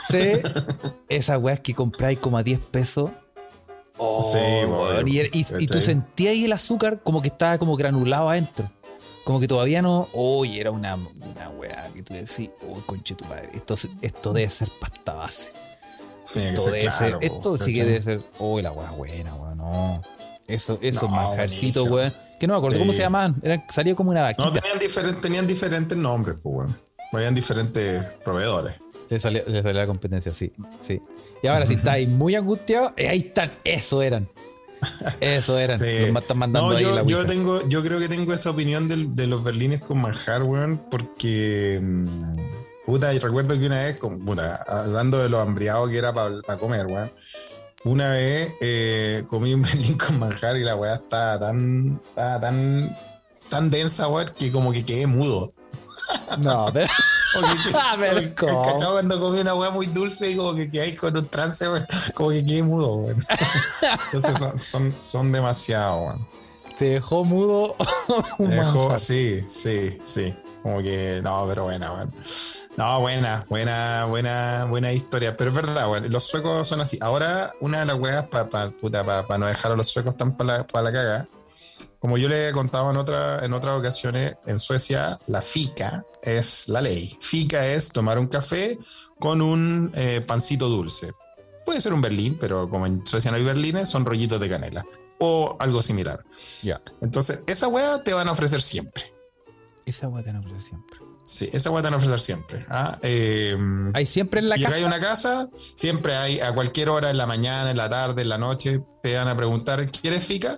Sí. Esas weas que compráis como a 10 pesos. Oh, Sí, weón. Y, y- y tú sentías ahí el azúcar como que estaba como granulado adentro. Como que todavía no. Uy, era una, una wea que tú decís, uy, conche tu madre. Esto, esto debe ser pasta base. Tiene Esto, debe ser, esto sí que debe ser. Uy, la wea buena, weón. No. Eso, esos No, manjarcitos, weón. Que no me acuerdo Sí. cómo se llamaban. Eran, salía como una vaquita. No, tenían, diferentes tenían diferentes nombres, pues, weón. Habían diferentes proveedores. Le salió, le salió la competencia, sí, sí. Y ahora si estáis muy angustiados, eh, ahí están, eso eran. Eso eran. Sí. Los ma- están mandando No, ahí yo, la yo tengo, yo creo que tengo esa opinión del- de, los berlines con manjar, weón, porque mm, puta, y recuerdo que una vez, como, puta, hablando de lo hambriado que era para comer, weón. Una vez eh, comí un berlín con manjar y la weá estaba tan, estaba tan, tan densa, weón, que como que quedé mudo. No, pero. ¿cachai? Cuando comí una weá muy dulce y como que quedé con un trance, weón, como que quedé mudo, weón. Entonces son, son, son demasiado, weón. Te dejó mudo Me dejó- manjar. sí, sí. Como que, no, pero buena, bueno. No, buena, buena, buena, buena historia. Pero es verdad, bueno, los suecos son así. Ahora, una de las weas para no dejar a los suecos tan para la, pa' la caga. Como yo le he contado en, otra, en otras ocasiones, en Suecia la fica es la ley. Fica es tomar un café con un eh, pancito dulce. Puede ser un berlín, pero como en Suecia no hay berlines, son rollitos de canela. O algo similar. Ya. Entonces, esa wea te van a ofrecer siempre. Esa weá te van a ofrecer siempre. Sí, esa wea te van a ofrecer siempre. ¿ah? Eh, Hay siempre en la casa. a una casa, siempre hay, a cualquier hora, en la mañana, en la tarde, en la noche, te van a preguntar, ¿quieres fica?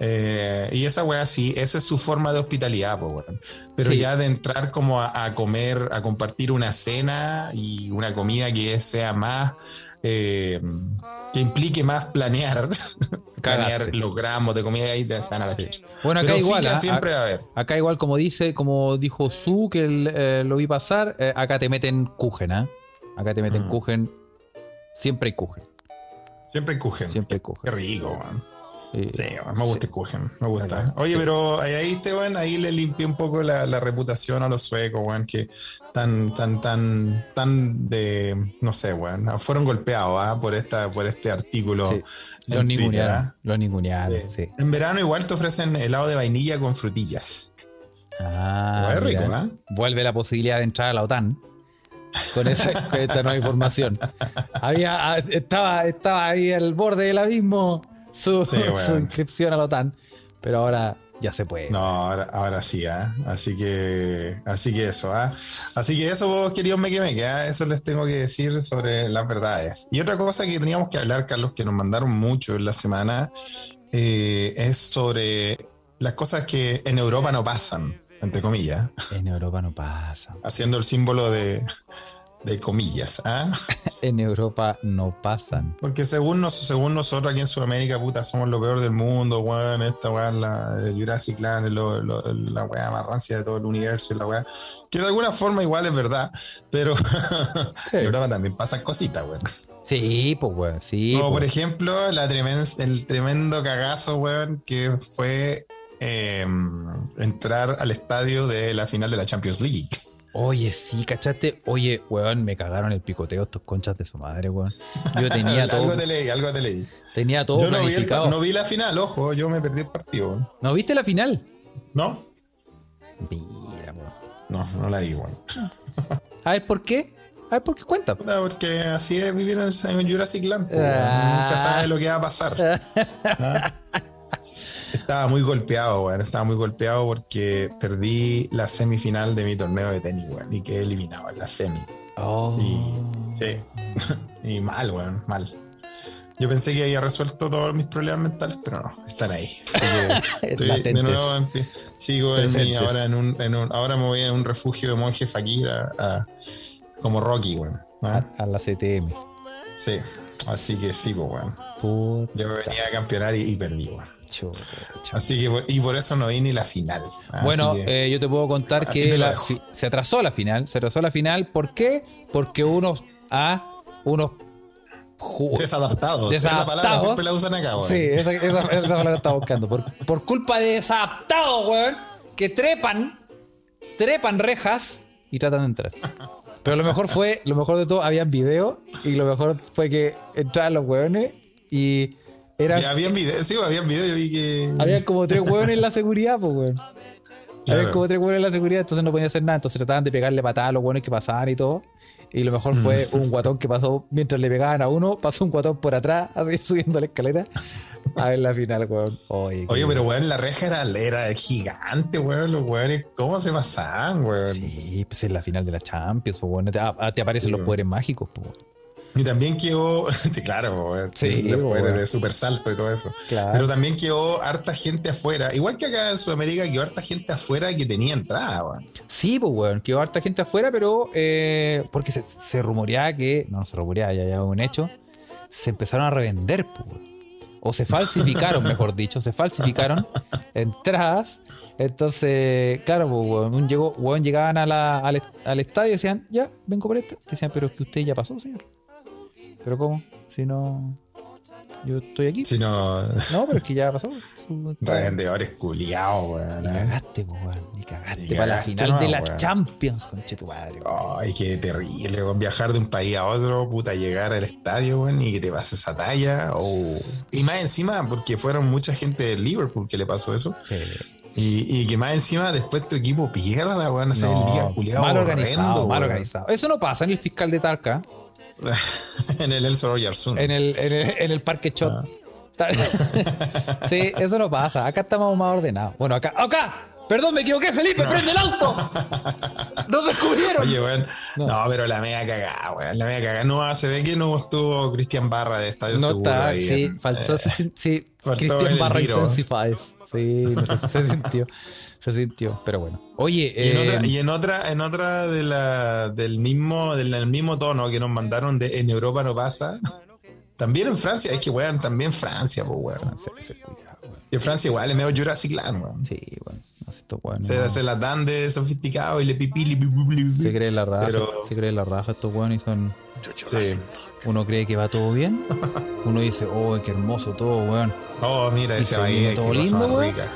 Eh, y esa wea sí, esa es su forma de hospitalidad, weón. Pero Sí. ya de entrar como a, a comer, a compartir una cena y una comida que sea más, eh, que implique más planear, planear los gramos de comida ahí te dan a la chucha. Bueno, acá Pero igual. ah, siempre va a haber. Acá igual, como dice, como dijo Su, que eh, lo vi pasar, acá te meten kuchen, ¿ah? Acá te meten Mm. Siempre hay. Siempre hay. Siempre hay Qué rico, weón. Eh, Sí, me gusta kuchen, me gusta. Ajá, Oye, sí. pero ahí, te, weón, ahí le limpié un poco la, la reputación a los suecos, weón, que tan, tan, tan, tan de, no sé, weón, fueron golpeados ¿ah? por esta, por este artículo. sí. Los ningunearon. ¿ah? Los ningunearon, sí. En verano igual te ofrecen helado de vainilla con frutillas. Ah, es rico. ¿ah? Vuelve la posibilidad de entrar a la OTAN. Con, esa, con esta nueva información. Había, ah, estaba, estaba ahí al borde del abismo su, Sí, bueno. su inscripción a la OTAN. Pero ahora ya se puede. No, ahora, ahora sí, ¿ah? Así que, así que eso, ¿ah? Así que eso, vos, queridos me que me queda, eso les tengo que decir sobre las verdades. Y otra cosa que teníamos que hablar, Carlos, que nos mandaron mucho en la semana, eh, es sobre las cosas que en Europa no pasan, entre comillas, En Europa no pasa. haciendo el símbolo de, de comillas, ¿ah? En Europa no pasan. Porque según, nos, según nosotros aquí en Sudamérica, puta, somos lo peor del mundo, weón. Esta es la el Jurassic Land, lo- lo- la weá más rancia de todo el universo y la weá. Que de alguna forma igual es verdad, pero Sí. en Europa también pasan cositas, weón. Sí, pues, weón. Sí. Como por pues. ejemplo, la tremen- el tremendo cagazo, weón, que fue eh, entrar al estadio de la final de la Champions League. Oye, sí, ¿cachaste? Oye, weón, me cagaron el picoteo estos conchas de su madre, weón. Yo tenía todo, algo te leí, algo te leí. tenía todo Yo no vi, el- planificado. no vi la final, ojo, yo me perdí el partido. weón. ¿No viste la final? ¿No? Mira, weón. No, no la vi, weón. A ver, ¿por qué? A ver, ¿por qué cuenta? Porque así es vivir en, Jurassic Land. Ah. Nunca sabes lo que va a pasar. ¿Ah? Estaba muy golpeado, weón. Estaba muy golpeado porque perdí la semifinal de mi torneo de tenis, weón. Y quedé eliminado en la semi. Oh. Y sí. y mal, weón, mal. Yo pensé que había resuelto todos mis problemas mentales, pero no, están ahí. Estoy de nuevo en sigo en mi, ahora en un, en un- ahora me voy a un refugio de monje fakir a- a- como Rocky, weón. ¿Ah? A, a la CTM. Sí, así que sí, pues, weón. Yo venía a campeonar y, y perdí, weón. Chucha. Así que, y por eso no vi ni la final. Así Bueno, que- eh, yo te puedo contar que la se atrasó la final. Se atrasó la final. ¿Por qué? Porque unos a unos ju- desadaptados. Esa palabra desadaptados. siempre la usan acá, weón. Sí, esa, esa, esa palabra estaba buscando. Por, por culpa de desadaptados, weón, que trepan, trepan rejas y tratan de entrar. Pero lo mejor fue, lo mejor de todo, habían video y lo mejor fue que entraban los weones y habían videos, sí, habían videos, yo vi que. habían como tres weones en la seguridad, pues, weón. Había Claro. como tres hueones en la seguridad, entonces no podían hacer nada. Entonces trataban de pegarle patadas a los hueones que pasaban y todo. Y lo mejor fue Mm. un guatón que pasó, mientras le pegaban a uno, pasó un guatón por atrás, así subiendo la escalera. A ver la final, weón. Oye, pero weón, la reja era, era gigante, weón. Los weones, ¿cómo se pasaban, weón? Sí, pues es la final de la Champions, pues, weón. Te, ah, te aparecen Sí, los weón. poderes mágicos, pues, weón. Y también quedó, claro, weón, Sí, después de super salto y todo eso. Claro. Pero también quedó harta gente afuera. Igual que acá en Sudamérica, quedó harta gente afuera que tenía entrada, weón. Sí, pues, weón. Quedó harta gente afuera, pero eh, porque se, se rumoreaba que, no, no se rumoreaba, ya ya un hecho, se empezaron a revender, pues, weón. O se falsificaron, mejor dicho, se falsificaron entradas. Entonces, claro, pues, llegó, weón, llegaban a la- al, al estadio y decían, ya, vengo por esta. Decían, pero es que usted ya pasó, señor. ¿Pero cómo? Si no, yo estoy aquí. Si no, No, pero es que ya pasó. Revendedores culiados, weón. Y ¿eh? cagaste, weón. Y cagaste Y para la final de la weón. Champions, conche tu madre. Ay, qué terrible, weón. Viajar de un país a otro, puta, llegar al estadio, weón, y que te pase esa talla. oh. Y más encima, porque fueron mucha gente de Liverpool que le pasó eso. Y, y que más encima después tu equipo pierda, weón. O sea, el día culiado. mal organizado, horrendo, mal weón. organizado. Eso no pasa en el fiscal de Talca, en el Elso Royarzún. en el, en el, en el parque Shot. Ah. sí, eso no pasa. Acá estamos más ordenados. Bueno, acá, acá. Perdón, me equivoqué, Felipe, prende el auto. Nos descubrieron. Oye, weón. No. pero la media cagada, weón. La media cagada. No, se ve que no estuvo Cristian Barra de Estadio no Seguro. está, ahí sí, en- faltó, eh, sí, faltó Cristian el Barra. Intensifies. Sí, no sé, se sintió. Se sintió, pero bueno. Oye, Y en, eh, otra, y en otra, en otra de la, del mismo, del, del mismo tono que nos mandaron de En Europa no pasa. También en Francia, es que weón, también Francia, pues weón. Francia, weón. Y en Francia igual es medio Jurassic Land, weón. Sí, bueno, no sé, estos weones Se, no- se las dan de sofisticado y le pipí, le pipí, le pipí. se cree la raja, Pero- se cree la raja estos weones y son. Sí. Uno cree que va todo bien. Uno dice, oh, qué hermoso todo, weón. Oh, mira, Y ese se va viene ahí, todo lindo, weón. rica.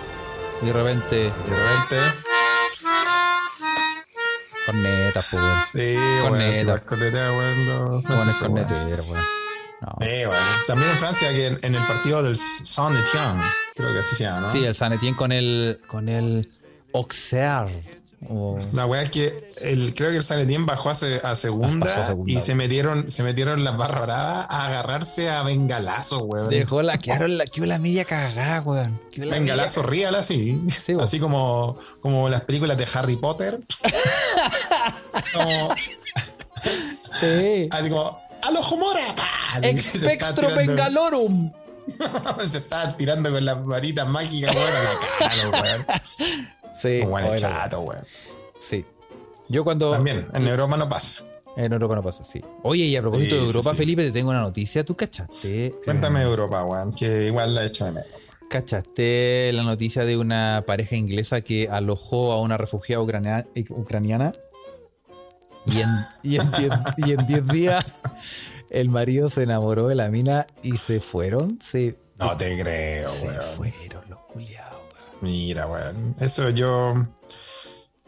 Y de repente, De repente, cornetas, pues, weón. sí, Corneta. cornetea, weón, los franceses, cornetero, weón. No. Eh, weón. También en Francia, que en, en el partido del Saint-Étienne, creo que así se llama, ¿no? Sí, el San Etienne con el. con el Auxerre. O- La weá es que el, creo que el San Etienne bajó a, se- a segunda, Bajó a segunda, y se metieron, se metieron las barras bravas a agarrarse a bengalazos, weón. Dejó la, quedaron la, quedó la media cagada, weón. Bengalazo real así. Sí, así como, como las películas de Harry Potter. como, Sí. así como, ¡a los Expectro Bengalorum. se estaban tirando con las varitas mágicas, weón, a la cara, weón. Sí. Weón, es chato, weón. Sí. Yo cuando. También, en Europa no pasa. En Europa no pasa así. Oye, y a propósito Sí, de sí, Europa, sí. Felipe, te tengo una noticia. ¿Tú cachaste? Cuéntame eh, de Europa, weón, que igual la he hecho de menos. ¿Cachaste la noticia de una pareja inglesa que alojó a una refugiada ucrania- ucraniana? Y en, y en y en días el marido se enamoró de la mina y se fueron. Se, No te creo, se weón. fueron los culiados. Mira, weón. Eso yo.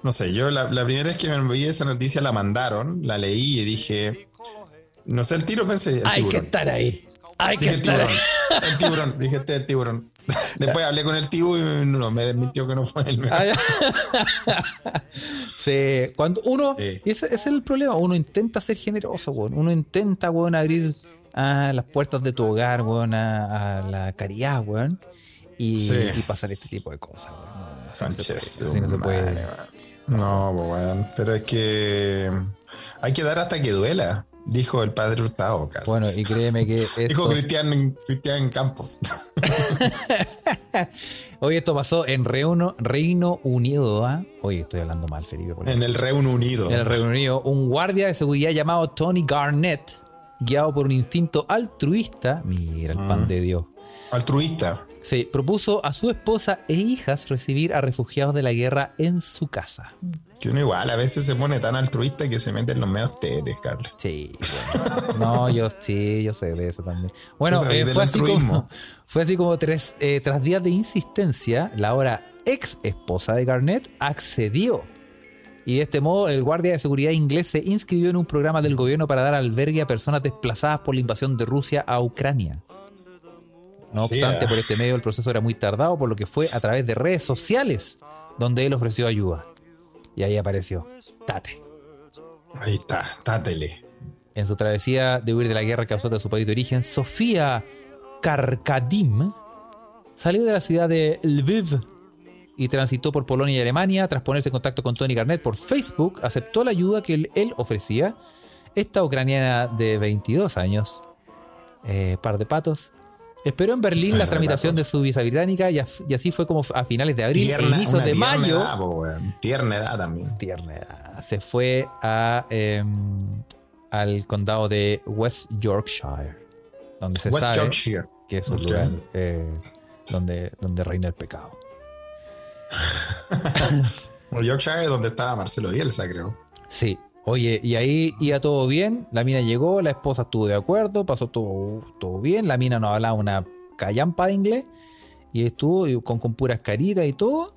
No sé, yo la, la primera vez que me vi esa noticia la mandaron, la leí y dije. No sé, el tiro pensé. El Hay que estar ahí. Hay que Dije estar tiburón. ahí. El tiburón. Dije este es el tiburón. Después hablé con el tío y no, me desmintió que no fue el mejor. Ah, sí, cuando uno, Sí. ese, ese es el problema, uno intenta ser generoso, weón. Uno intenta, weón, abrir ah, las puertas de tu hogar, weón, a, a la caridad, weón. Y, Sí. y pasar este tipo de cosas. No, se puede, pues. Pero es que hay que dar hasta que duela, dijo el padre Hurtado, Carlos. Bueno, y créeme que dijo Cristian, Cristian Campos. hoy esto pasó en Reino, Reino Unido, ¿ah? Oye, estoy hablando mal, Felipe. por en el Reino Unido. En el Reino Unido, un guardia de seguridad llamado Tony Garnett, guiado por un instinto altruista, mira el pan de Dios, Altruista. Sí, propuso a su esposa e hijas recibir a refugiados de la guerra en su casa. Que uno igual a veces se pone tan altruista que se mete en los medios tetes, Carlos. Sí, bueno. no, yo sí, yo sé de eso también. Bueno, eh, fue, así como, fue así como tres, eh, tras días de insistencia, la ahora ex esposa de Garnett accedió. Y de este modo, el guardia de seguridad inglés se inscribió en un programa del gobierno para dar albergue a personas desplazadas por la invasión de Rusia a Ucrania. No Sí, obstante, ah. por este medio el proceso era muy tardado, por lo que fue a través de redes sociales donde él ofreció ayuda. Y ahí apareció Tate. Ahí está, tátele. En su travesía de huir de la guerra que causó de su país de origen, Sofía Karkadim salió de la ciudad de Lviv y transitó por Polonia y Alemania. Tras ponerse en contacto con Tony Garnett por Facebook, aceptó la ayuda que él, él ofrecía. Esta ucraniana de 22 años, eh, par de patos, esperó en Berlín la tramitación de su visa británica y, así fue como a finales de abril e Tierna- inicios de mayo. edad, po. Tierna edad también. tierna edad. Se fue a, em, al condado de West Yorkshire, donde se West sabe Yorkshire. que es un lugar eh, donde, donde reina el pecado. Bueno, Yorkshire, donde estaba Marcelo Bielsa, creo. Sí. Oye, y ahí iba todo bien. La mina llegó, la esposa estuvo de acuerdo, pasó todo, todo bien. La mina no hablaba una callampa de inglés. Y estuvo con, con puras caritas y todo.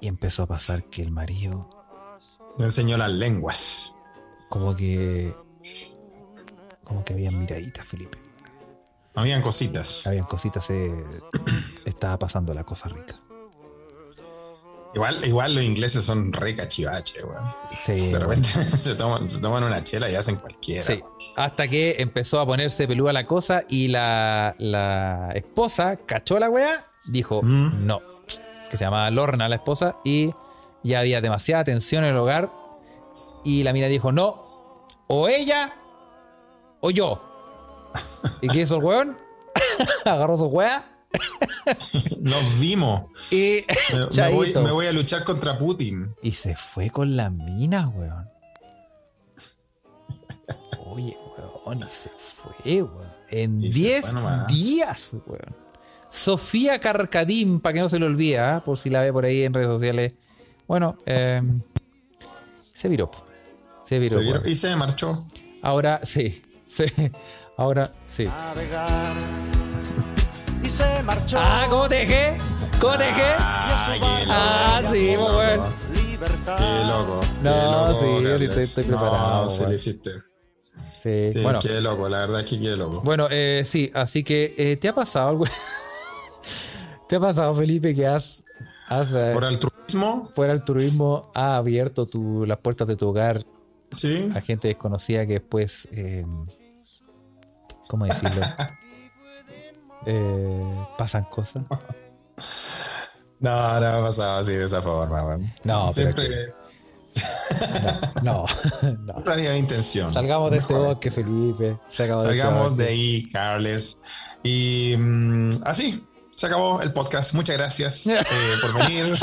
Y empezó a pasar que el marido Le enseñó las lenguas. como que como que habían miraditas, Felipe. Habían cositas. Habían cositas, eh, estaba pasando la cosa rica. Igual, igual los ingleses son re cachivache, weón. Sí, De repente se toman, se toman una chela y hacen cualquiera. sí. Hasta que empezó a ponerse peluda la cosa y la, la esposa cachó la weá, dijo Mm. no. Que se llamaba Lorna la esposa y ya había demasiada tensión en el hogar. Y la mina dijo no, o ella o yo. ¿Y qué hizo el weón? Agarró su weá Nos vimos. y Me, me voy, chaito. me voy a luchar contra Putin. Y se fue con la mina, weón. Oye, weón, y se fue, weón. En Y se 10 fue nomás. días, weón. Sofía Carcadín, para que no se le olvide, ¿ah? por si la ve por ahí en redes sociales. Bueno, eh, se viró. Se viró. Se y se marchó. Ahora sí, sí. Ahora sí. navegar. Y se marchó. Ah, ¿cómo te dejé? ¿Cómo te dejé? Ay, qué loco. Ah, sí, weón. Libertad. Qué loco. No, qué loco, sí, yo sí Carles. estoy- estoy No, preparado, sí weón. le hiciste. Sí, Sí, bueno. qué loco, la verdad es que qué loco. Bueno, eh, sí, así que eh, ¿te ha pasado algo? ¿Te ha pasado, Felipe, que has, has eh, Por altruismo, fuera del turismo, ha abierto tu- las puertas de tu hogar sí. a gente desconocida que después, eh, ¿cómo decirlo? Eh, pasan cosas. No, no me ha pasado así de esa forma, weón. No, pero Siempre, No, no. siempre había intención. Salgamos de este bosque, Felipe. Salgamos, de este Salgamos de ahí, Carles. Y mm, así, se acabó el podcast. Muchas gracias eh, por venir.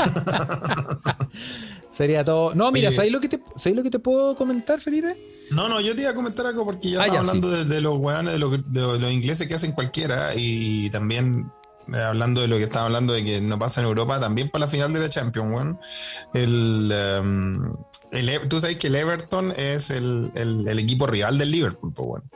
Sería todo. No, mira. ¿sabes lo, que te, ¿sabes lo que te puedo comentar, Felipe? No, no, yo te iba a comentar algo porque ya Ah, estaba ya, hablando de, de los weones, de, lo que- de los ingleses que hacen cualquiera y también eh, hablando de lo que estaba hablando de que no pasa en Europa, también para la final de la Champions, weón. El, um, el tú sabes que el Everton es el, el- el equipo rival del Liverpool, pues, weón.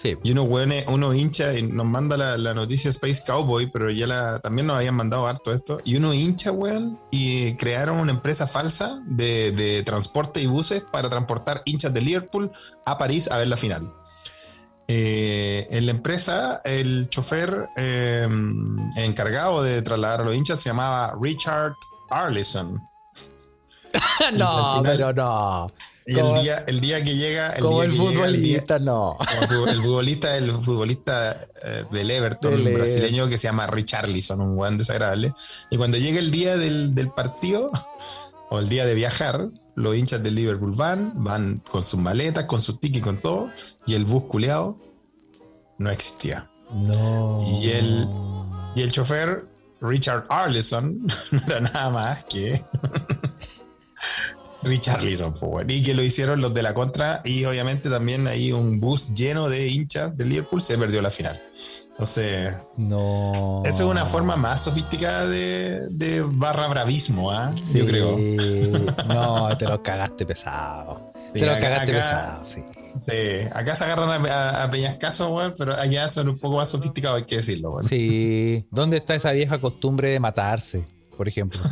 Sí. Y unos weones, uno hincha, y nos manda la, la noticia Space Cowboy, pero ya la, también nos habían mandado harto esto. Y uno hincha, weón, y crearon una empresa falsa de, de transporte y buses para transportar hinchas de Liverpool a París a ver la final. eh, en la empresa, el chofer eh, encargado de trasladar a los hinchas se llamaba Richard Arlison. no, al final- pero no. Y Como- el día, el día que llega. El Como día el que llega, el día- futbolista, no. como fu- el futbolista, el futbolista eh, del Everton, Del un brasileño que se llama Richarlison, un buen desagradable. Y cuando llega el día del, del partido, o el día de viajar, los hinchas del Liverpool van, van con sus maletas, con sus tickets, con todo, y el bus culeado no existía. No. Y el, y el chofer, Richard Arlison, no era nada más que Richarlison, weón. y que lo hicieron los de la contra, y obviamente también hay un bus lleno de hinchas del Liverpool, se perdió la final. Entonces, No. eso es una forma más sofisticada de, de barra bravismo, ¿ah? Sí. yo creo. No, te lo cagaste pesado. Sí, te lo acá- cagaste acá- pesado, sí. Sí, acá se agarran a, a, a peñascasos, weón, pero allá son un poco más sofisticados, hay que decirlo. weón. Sí. ¿Dónde está esa vieja costumbre de matarse, por ejemplo?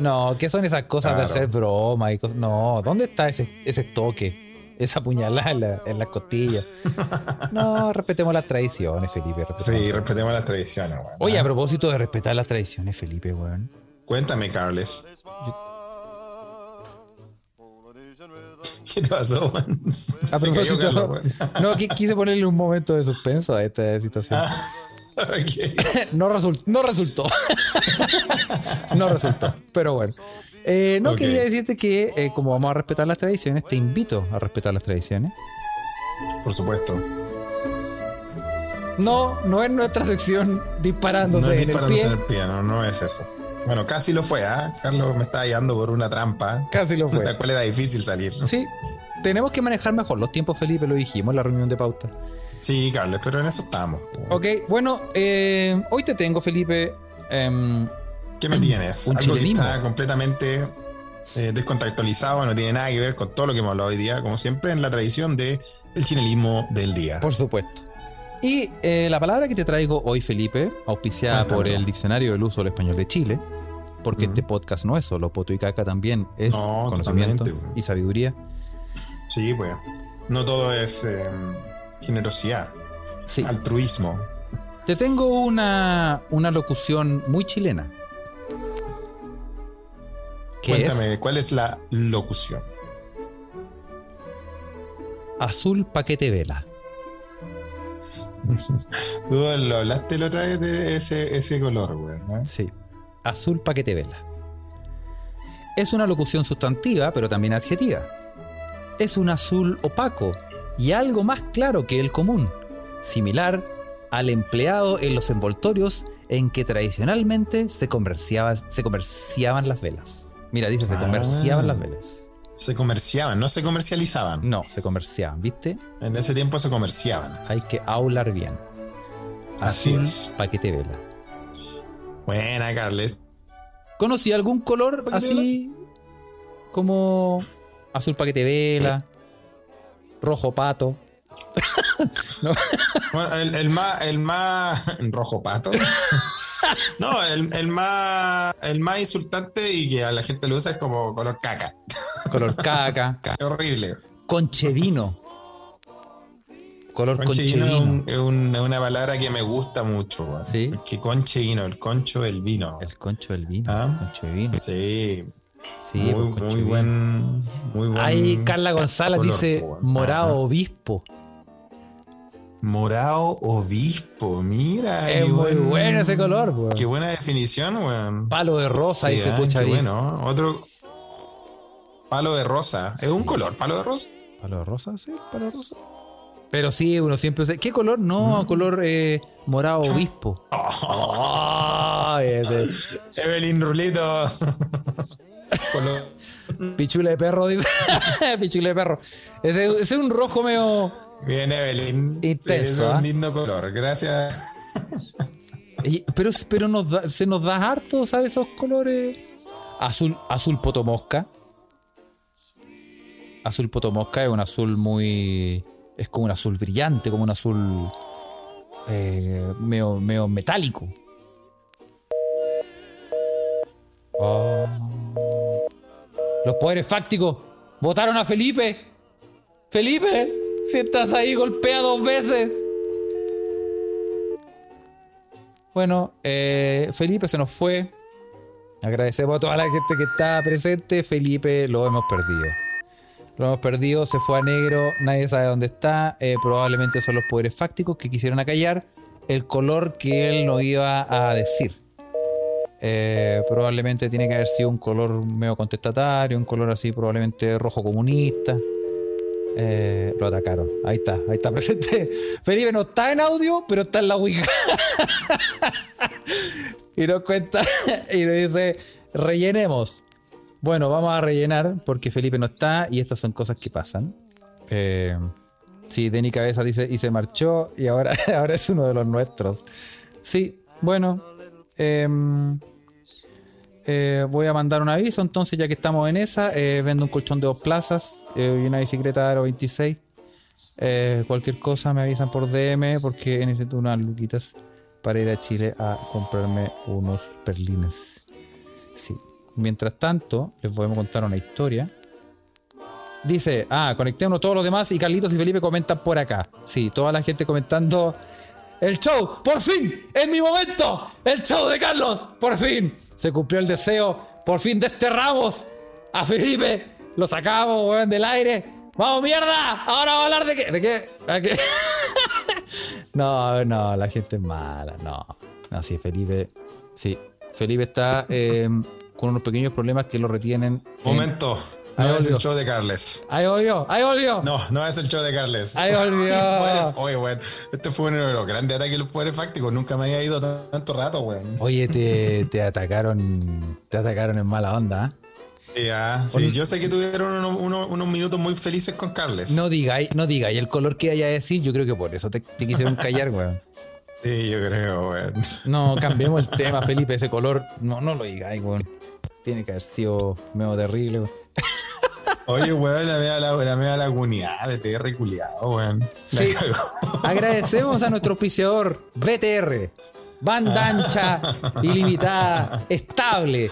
No, ¿qué son esas cosas de Claro. hacer broma y cosas? No, ¿dónde está ese, ese toque? Esa puñalada en, la- en las costillas. No, respetemos las tradiciones, Felipe. respetemos Sí, las respetemos las tradiciones. weón. Oye, ¿ah? a propósito de respetar las tradiciones, Felipe, weón. Cuéntame, Carles. ¿Qué te pasó, man? A propósito, no, qui- quise ponerle un momento de suspenso a esta situación. No, result- no resultó. no resultó. Pero bueno. Eh, no quería decirte que, eh, como vamos a respetar las tradiciones, te invito a respetar las tradiciones. Por supuesto. No, no es nuestra sección disparándose No es en el disparándose pie. en el pie, no, no es eso. Bueno, casi lo fue, ¿ah? Carlos me estaba guiando por una trampa, Casi lo de la fue. cual era difícil salir. Sí. Tenemos que manejar mejor los tiempos, Felipe, lo dijimos en la reunión de pauta. Sí, Carles, pero en eso estamos. Ok, bueno, eh, hoy te tengo, Felipe. em, ¿Qué me tienes? Un Algo que chilenismo. está completamente eh, descontextualizado, no tiene nada que ver con todo lo que hemos hablado hoy día, como siempre, en la tradición de el chinelismo del día. Por supuesto. Y eh, la palabra que te traigo hoy, Felipe, auspiciada por el Diccionario del Uso del Español de Chile, porque este podcast no es solo poto y caca, también es No, conocimiento totalmente, y sabiduría. Sí, pues. No todo es eh, generosidad, Sí. altruismo. Te tengo una, una locución muy chilena. Cuéntame, es ¿cuál es la locución? azul paquete vela. Tú lo hablaste la otra vez de ese, ese color, güey. ¿no? Sí. Azul paquete vela. Es una locución sustantiva, pero también adjetiva. Es un azul opaco y algo más claro que el común, similar al empleado en los envoltorios en que tradicionalmente se, comerciaba- se comerciaban las velas. Mira, dice, se Ah. comerciaban las velas. Se comerciaban, no se comercializaban. No, se comerciaban, ¿viste? En ese tiempo se comerciaban. Hay que hablar bien. Así Azul es. paquete vela. Buena, Carles. ¿Conocí algún color ¿Paquete así como azul paquete vela, rojo pato? Bueno, el, el más, el más rojo pato. No, el, el más el más insultante y que a la gente le usa es como color caca. Color caca, Es horrible. conchevino. Color Conchevino es, conchevino. un- es un- es una palabra que me gusta mucho. Sí. Que conchevino, el concho del vino. El concho del vino. Ah. Concho de vino. Sí, Sí, muy, pues, muy buen, muy buen. Ahí Carla González color, dice morado Ajá. obispo. Morado obispo, mira. Es muy buen- bueno ese color, weón. Qué buena definición, weón. Palo de rosa, Sí, dice ah, Pucha bueno. Otro. Palo de rosa. ¿Es un color, palo de rosa? ¿Palo de rosa? Sí, palo de rosa. Pero sí, uno siempre usa. ¿Qué color? No, color eh, morado obispo. Ay, ese- Evelyn Rulito. Color- Pichula de perro, dice. Pichula de perro. Ese, ese es un rojo medio. Bien, Evelyn. Intenso, Sí, es ¿ah? un lindo color. Gracias. Y- Pero, pero nos da- se nos da harto, ¿sabes? Esos colores. Azul, azul potomosca. Azul potomosca es un azul muy. Es como un azul brillante, como un azul. eh, medio, medio metálico. Oh. Los poderes fácticos votaron a Felipe. Felipe. Si estás ahí, golpea dos veces. Bueno, eh, Felipe se nos fue. Agradecemos a toda la gente que está presente. Felipe lo hemos perdido. Lo hemos perdido, se fue a negro, nadie sabe dónde está. eh, probablemente son los poderes fácticos que quisieron acallar el color que él no iba a decir. Eh, probablemente tiene que haber sido un color medio contestatario, un color así, probablemente rojo comunista. Eh, lo atacaron. Ahí está, ahí está presente. Felipe no está en audio, pero está en la Ouija. y nos cuenta y nos dice: rellenemos. Bueno, vamos a rellenar porque Felipe no está y estas son cosas que pasan. Eh, sí, Denny Cabeza dice y se marchó y ahora, ahora es uno de los nuestros. Sí, bueno. Em, eh, voy a mandar un aviso entonces ya que estamos en esa. eh, vendo un colchón de dos plazas eh, y una bicicleta de Aro 26. Eh, cualquier cosa me avisan por DM porque necesito unas luquitas para ir a Chile a comprarme unos perlines. Mientras tanto, les voy a contar una historia. Dice, ah, conectémonos todos los demás y Carlitos y Felipe comentan por acá. Sí, toda la gente comentando. El show, por fin, en mi momento, el show de Carlos, por fin. Se cumplió el deseo, por fin desterramos a Felipe, lo sacamos, weón, del aire. ¡Vamos, mierda! Ahora vamos a hablar de qué. ¿De qué? ¿A qué? no, no, la gente es mala, no. No, sí, Felipe. Sí, Felipe está eh, con unos pequeños problemas que lo retienen. en- Momento. No es el show de Carles. ¡Ahí volvió! ¡Ahí volvió! No, no es el show de Carles. Ahí volvió. Oye, weón. Este fue uno de los grandes ataques de los poderes fácticos. Nunca me había ido tan- tanto rato, weón. Oye, te, te atacaron. Te atacaron en mala onda. ¿ah? Ya, sí, yo sé que tuvieron unos, minutos muy felices con Carles. No digáis, no digáis el color que vaya a decir. Yo creo que por eso te, te quisieron callar, weón. Sí, yo creo, weón. No, cambiemos el tema, Felipe. Ese color, no, no lo digáis, weón. Tiene que haber sido medio terrible, weón. Oye, weón, la mea, la, la mea lagunidad, BTR culiado, weón. Sí. Agradecemos a nuestro auspiciador BTR. Banda ancha, ilimitada, estable,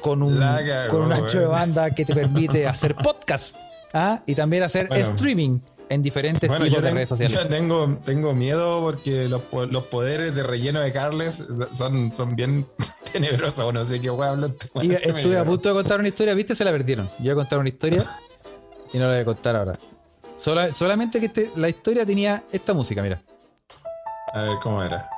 con un, cagó, con un ancho de banda que te permite hacer podcast ¿ah? y también hacer Bueno. streaming en diferentes Bueno, tipos de tengo, redes sociales. yo tengo, tengo miedo porque los, los poderes de relleno de Carles son, son bien tenebrosos. No sé qué weón. Y estuve a punto de contar una historia, ¿viste? Se la perdieron. Yo iba a contar una historia y no la voy a contar ahora. Sola- solamente que este- la historia tenía esta música, mira. A ver, ¿cómo era?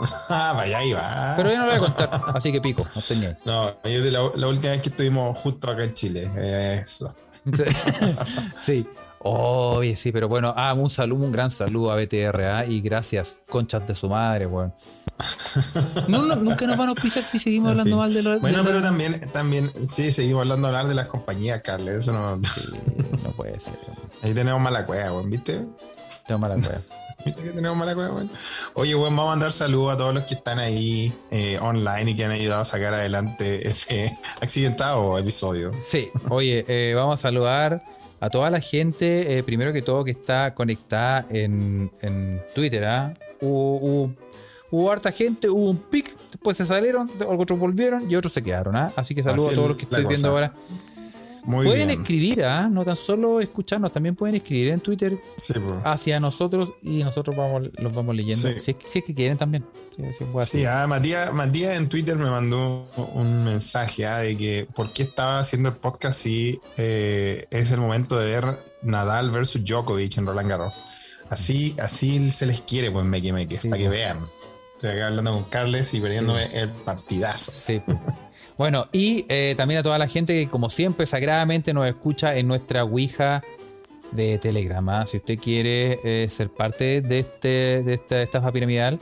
ah, vaya, va. Pero yo no la voy a contar, así que pico, no tenía. No, yo de la, la última vez que estuvimos justo acá en Chile. Eso. sí. Oye, sí, pero bueno, ah, un saludo, un gran saludo a BTR ¿ah? y gracias, conchas de su madre, weón. No, no, nunca nos van a auspiciar si seguimos En hablando fin. mal de los. Bueno, pero también, también, sí, seguimos hablando hablar de las compañías, Carles. Eso no. No puede ser. Ahí tenemos mala cueva, weón, ¿viste? Tengo mala cueva. ¿Viste que tenemos mala cueva, weón? Oye, weón, vamos a mandar saludos a todos los que están ahí eh, online y que han ayudado a sacar adelante ese accidentado episodio. Sí, oye, eh, vamos a saludar a toda la gente, eh, primero que todo, que está conectada en, en Twitter. ¿ah? Hubo, hubo- hubo harta gente, hubo un pic, después se salieron, otros volvieron y otros se quedaron. ¿ah? Así que saludo Así a todos los que estoy viendo ahora. Muy pueden bien. escribir, ¿ah? no tan solo escucharnos, también pueden escribir en Twitter Sí, hacia nosotros y nosotros vamos, los vamos leyendo. Sí. Si, es, que- si es que quieren también. Sí, sí, puede Sí, ah, Matías, Matías en Twitter me mandó un mensaje ah, de que por qué estaba haciendo el podcast si eh, es el momento de ver Nadal versus Djokovic en Roland Garros. Así, así se les quiere, pues, Meque Meque, Sí, para que vean. Estoy hablando con Carles y perdiéndome el partidazo. Sí, pues. Bueno, y eh, también a toda la gente que, como siempre, sagradamente nos escucha en nuestra Ouija de Telegram. ¿ah? Si usted quiere eh, ser parte de, este, de esta estafa piramidal,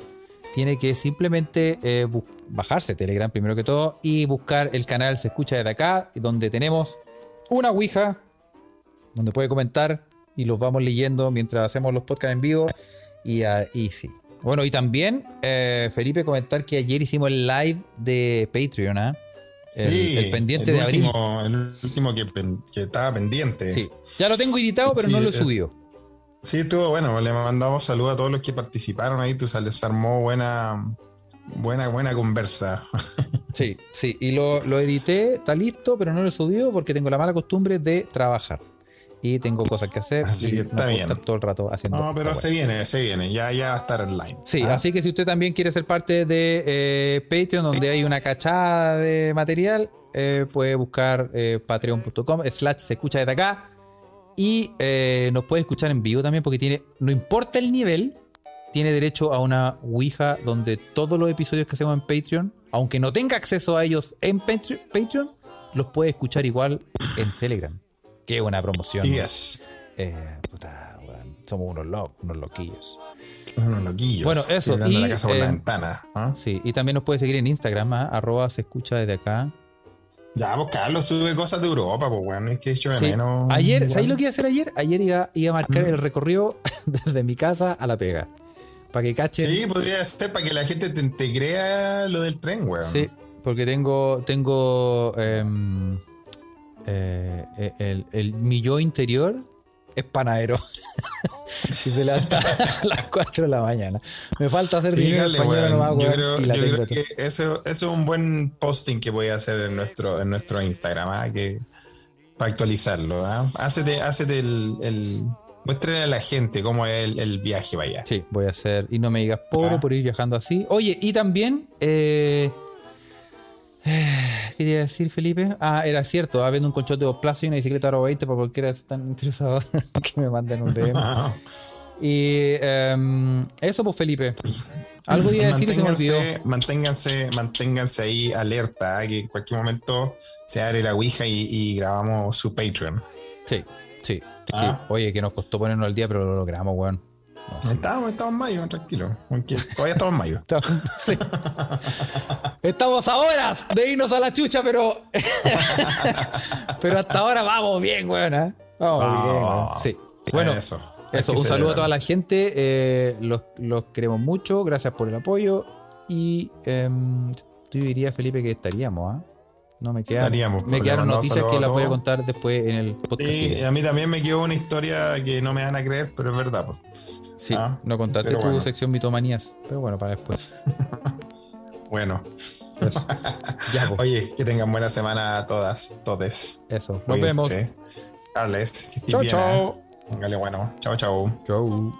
tiene que simplemente eh, bajarse Telegram primero que todo y buscar el canal Se Escucha desde acá, donde tenemos una Ouija donde puede comentar y los vamos leyendo mientras hacemos los podcasts en vivo. Y, ah, y sí. Bueno, y también, eh, Felipe, comentar que ayer hicimos el live de Patreon, ¿ah? El, Sí, el pendiente el de abril. El último que, estaba pendiente. Sí. Ya lo tengo editado, pero Sí, no lo he eh, subido. Sí, estuvo bueno. Le mandamos saludos a todos los que participaron ahí. Tú se armó buena, buena, buena conversa. Sí, sí. Y lo, lo edité, está listo, pero no lo he subido porque tengo la mala costumbre de trabajar. Y tengo cosas que hacer. Así que está bien. todo el rato haciendo. No, pero se viene, se viene. Ya, ya va a estar online. Sí, Ah, así que si usted también quiere ser parte de eh, Patreon, donde hay una cachada de material, eh, puede buscar eh, patreon.com slash se escucha desde acá. Y nos puede escuchar en vivo también, porque tiene, no importa el nivel, tiene derecho a una Ouija donde todos los episodios que hacemos en Patreon, aunque no tenga acceso a ellos en Patreon los puede escuchar igual en Telegram. Qué buena promoción. Yes. Eh, puta, weón, somos unos locos, unos loquillos. Unos loquillos. Bueno, eso, y, la casa por la eh, ventana. ¿ah? Sí, y también nos puede seguir en Instagram, ¿ah? arroba se escucha desde acá. Ya, pues Carlos sube cosas de Europa, pues bueno, es que he hecho de Sí. menos. Ayer. ¿sabéis lo que iba a hacer ayer? Ayer iba, iba a marcar el recorrido desde mi casa a la pega. Para que cachen. Sí, podría ser para que la gente te, te crea lo del tren, weón. Sí, porque tengo, tengo em, eh, eh, el, el- mi yo interior es panadero. y se levanta a las 4 de la mañana. Me falta hacer Sí, dinero dale, español nomás, Yo creo, y la yo tengo creo que eso, eso es un buen posting que voy a hacer en nuestro, en nuestro Instagram, ¿ah? que, para actualizarlo. ¿ah? Hácete, hácete el, el. Muéstrale a la gente cómo es el, el viaje para allá. Sí, voy a hacer. Y no me digas pobre Ah. por ir viajando así. Oye, y también. Eh, ¿Qué quería decir, Felipe? Ah, era cierto. Va viendo un conchote de plazo y una bicicleta Aro 20 por cualquiera que están interesados que me manden un DM. Ah, Y em, eso, pues, Felipe. Algo iba a decir y se me olvidó. manténganse, manténganse, ahí alerta, ¿ah? que en cualquier momento se abre la Ouija y, y grabamos su Patreon. Sí, sí, sí. Ah. Oye, que nos costó ponernos al día, pero lo logramos, weón. No, sí. Estamos, estamos en mayo, tranquilo. Aunque todavía estamos en mayo. Estamos, sí. Estamos a horas de irnos a la chucha, pero. pero hasta ahora vamos bien, weón. ¿eh? Vamos bien, weón. Sí. Bueno, Eso. un saludo a toda la gente. eh, los, los queremos mucho. Gracias por el apoyo. Y em, yo diría, Felipe, que estaríamos, ¿ah? No me quedan. Estaríamos, me quedaron noticias que a las voy a contar después en el podcast. Sí, a mí también me quedó una historia que no me van a creer, pero es verdad. pues. Sí, ah, no contaste tu bueno. sección mitomanías. Pero bueno, para después. Bueno, Eso. ya, pues, oye, que tengan buena semana todas, todes. eso. Nos vemos. Carles, que estés Chao, bien. ¿eh? Póngale bueno. Chao, chao. Chau.